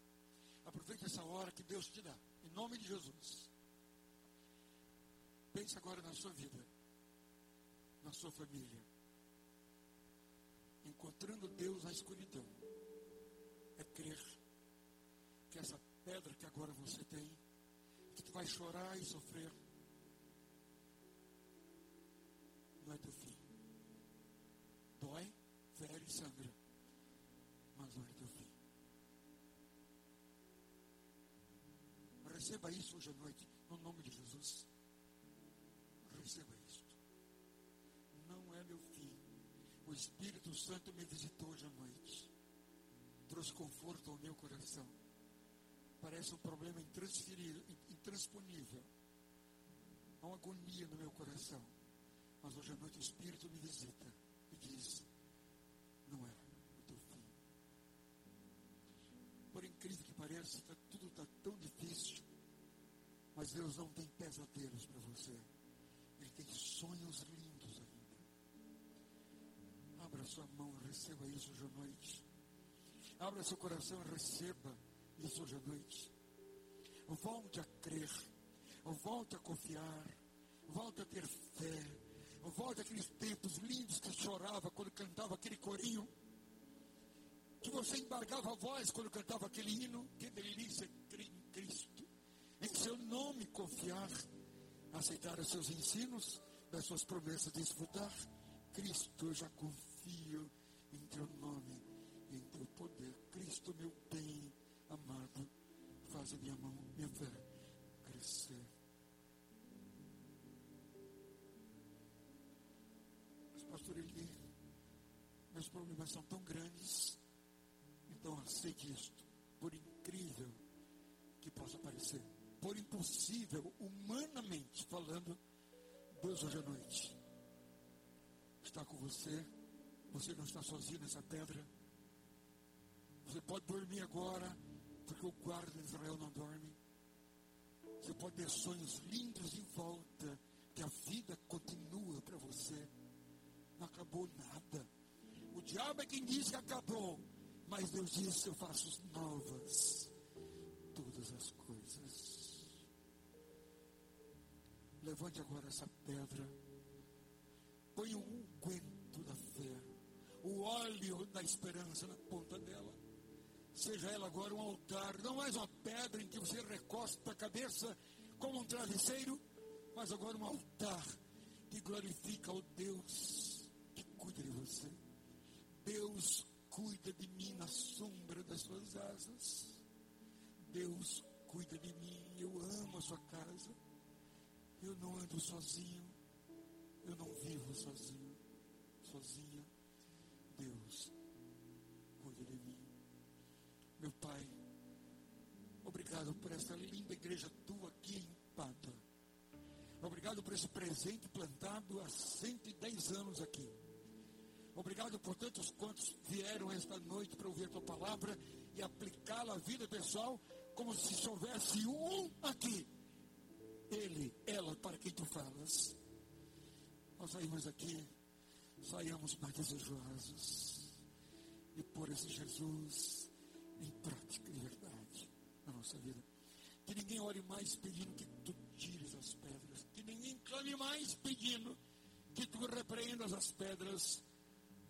Aproveite essa hora que Deus te dá. Em nome de Jesus. Pense agora na sua vida, na sua família. Encontrando Deus na escuridão. É crer que essa pedra que agora você tem, que tu vai chorar e sofrer, não é teu fim. Dói, fere e sangra, mas não é teu fim. Receba isso hoje à noite, no nome de Jesus. Receba isto. Não é meu fim. O Espírito Santo me visitou hoje à noite. Trouxe conforto ao meu coração. Parece um problema intransponível. Há uma agonia no meu coração. Mas hoje à noite o Espírito me visita e diz: Não é o teu fim. Por incrível que pareça, tá, tudo está tão difícil. Mas Deus não tem pesadelos para você. Ele tem sonhos lindos. Abra sua mão, receba isso hoje à noite. Abra seu coração e receba isso hoje à noite. Volte a crer. Volte a confiar. Volte a ter fé. Volte aqueles tempos lindos que chorava quando cantava aquele corinho. Que você embargava a voz quando cantava aquele hino. Que delícia crer em Cristo. Em seu nome confiar. Aceitar os seus ensinos, das suas promessas, desfrutar. Cristo, já confio em teu nome em teu poder. Cristo, meu bem amado, faz a minha mão, minha fé crescer. Mas, pastor Eli, meus problemas são tão grandes, então aceite isto, por incrível que possa parecer, por impossível, humanamente falando, Deus hoje à noite está com você, você não está sozinho nessa pedra. Você pode dormir agora, porque o guarda de Israel não dorme. Você pode ter sonhos lindos em volta, que a vida continua para você. Não acabou nada. O diabo é quem diz que acabou, mas Deus disse: Eu faço novas todas as coisas. Levante agora essa pedra, põe o unguento da fé, o óleo da esperança na ponta dela seja ela agora um altar, não mais uma pedra em que você recosta a cabeça como um travesseiro, mas agora um altar que glorifica o Deus que cuida de você. Deus cuida de mim na sombra das suas asas. Deus cuida de mim, eu amo a sua casa. Eu não ando sozinho, eu não vivo sozinho, sozinha. Deus cuida de mim. Meu Pai, obrigado por essa linda igreja tua aqui em Pata. Obrigado por esse presente plantado há 110 anos aqui. Obrigado por tantos quantos vieram esta noite para ouvir a tua palavra e aplicá-la à vida pessoal, como se houvesse um aqui. Ele, ela, para quem tu falas. Nós saímos aqui, saímos mais desejosos e por esse Jesus em prática e verdade na nossa vida. Que ninguém ore mais pedindo que tu tires as pedras. Que ninguém clame mais pedindo que tu repreendas as pedras.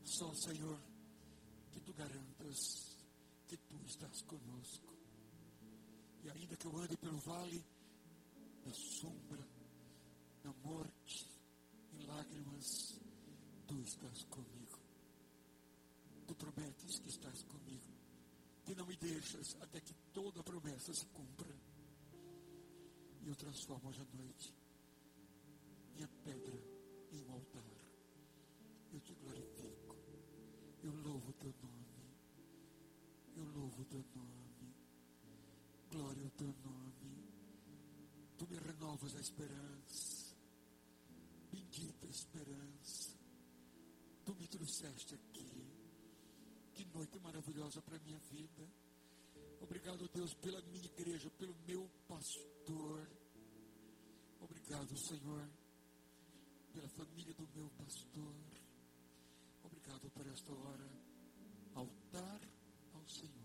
Só, Senhor, que tu garantas que tu estás conosco. E ainda que eu ande pelo vale da sombra, da morte, em lágrimas, tu estás comigo. Tu prometes que estás comigo que não me deixas até que toda promessa se cumpra. E eu transformo hoje à noite minha pedra em um altar. Eu te glorifico. Eu louvo o teu nome. Eu louvo o teu nome. Glória ao teu nome. Tu me renovas a esperança. Bendita esperança trouxeste aqui. Que noite maravilhosa para a minha vida. Obrigado, Deus, pela minha igreja, pelo meu pastor. Obrigado, Senhor, pela família do meu pastor. Obrigado por esta hora. Altar ao Senhor.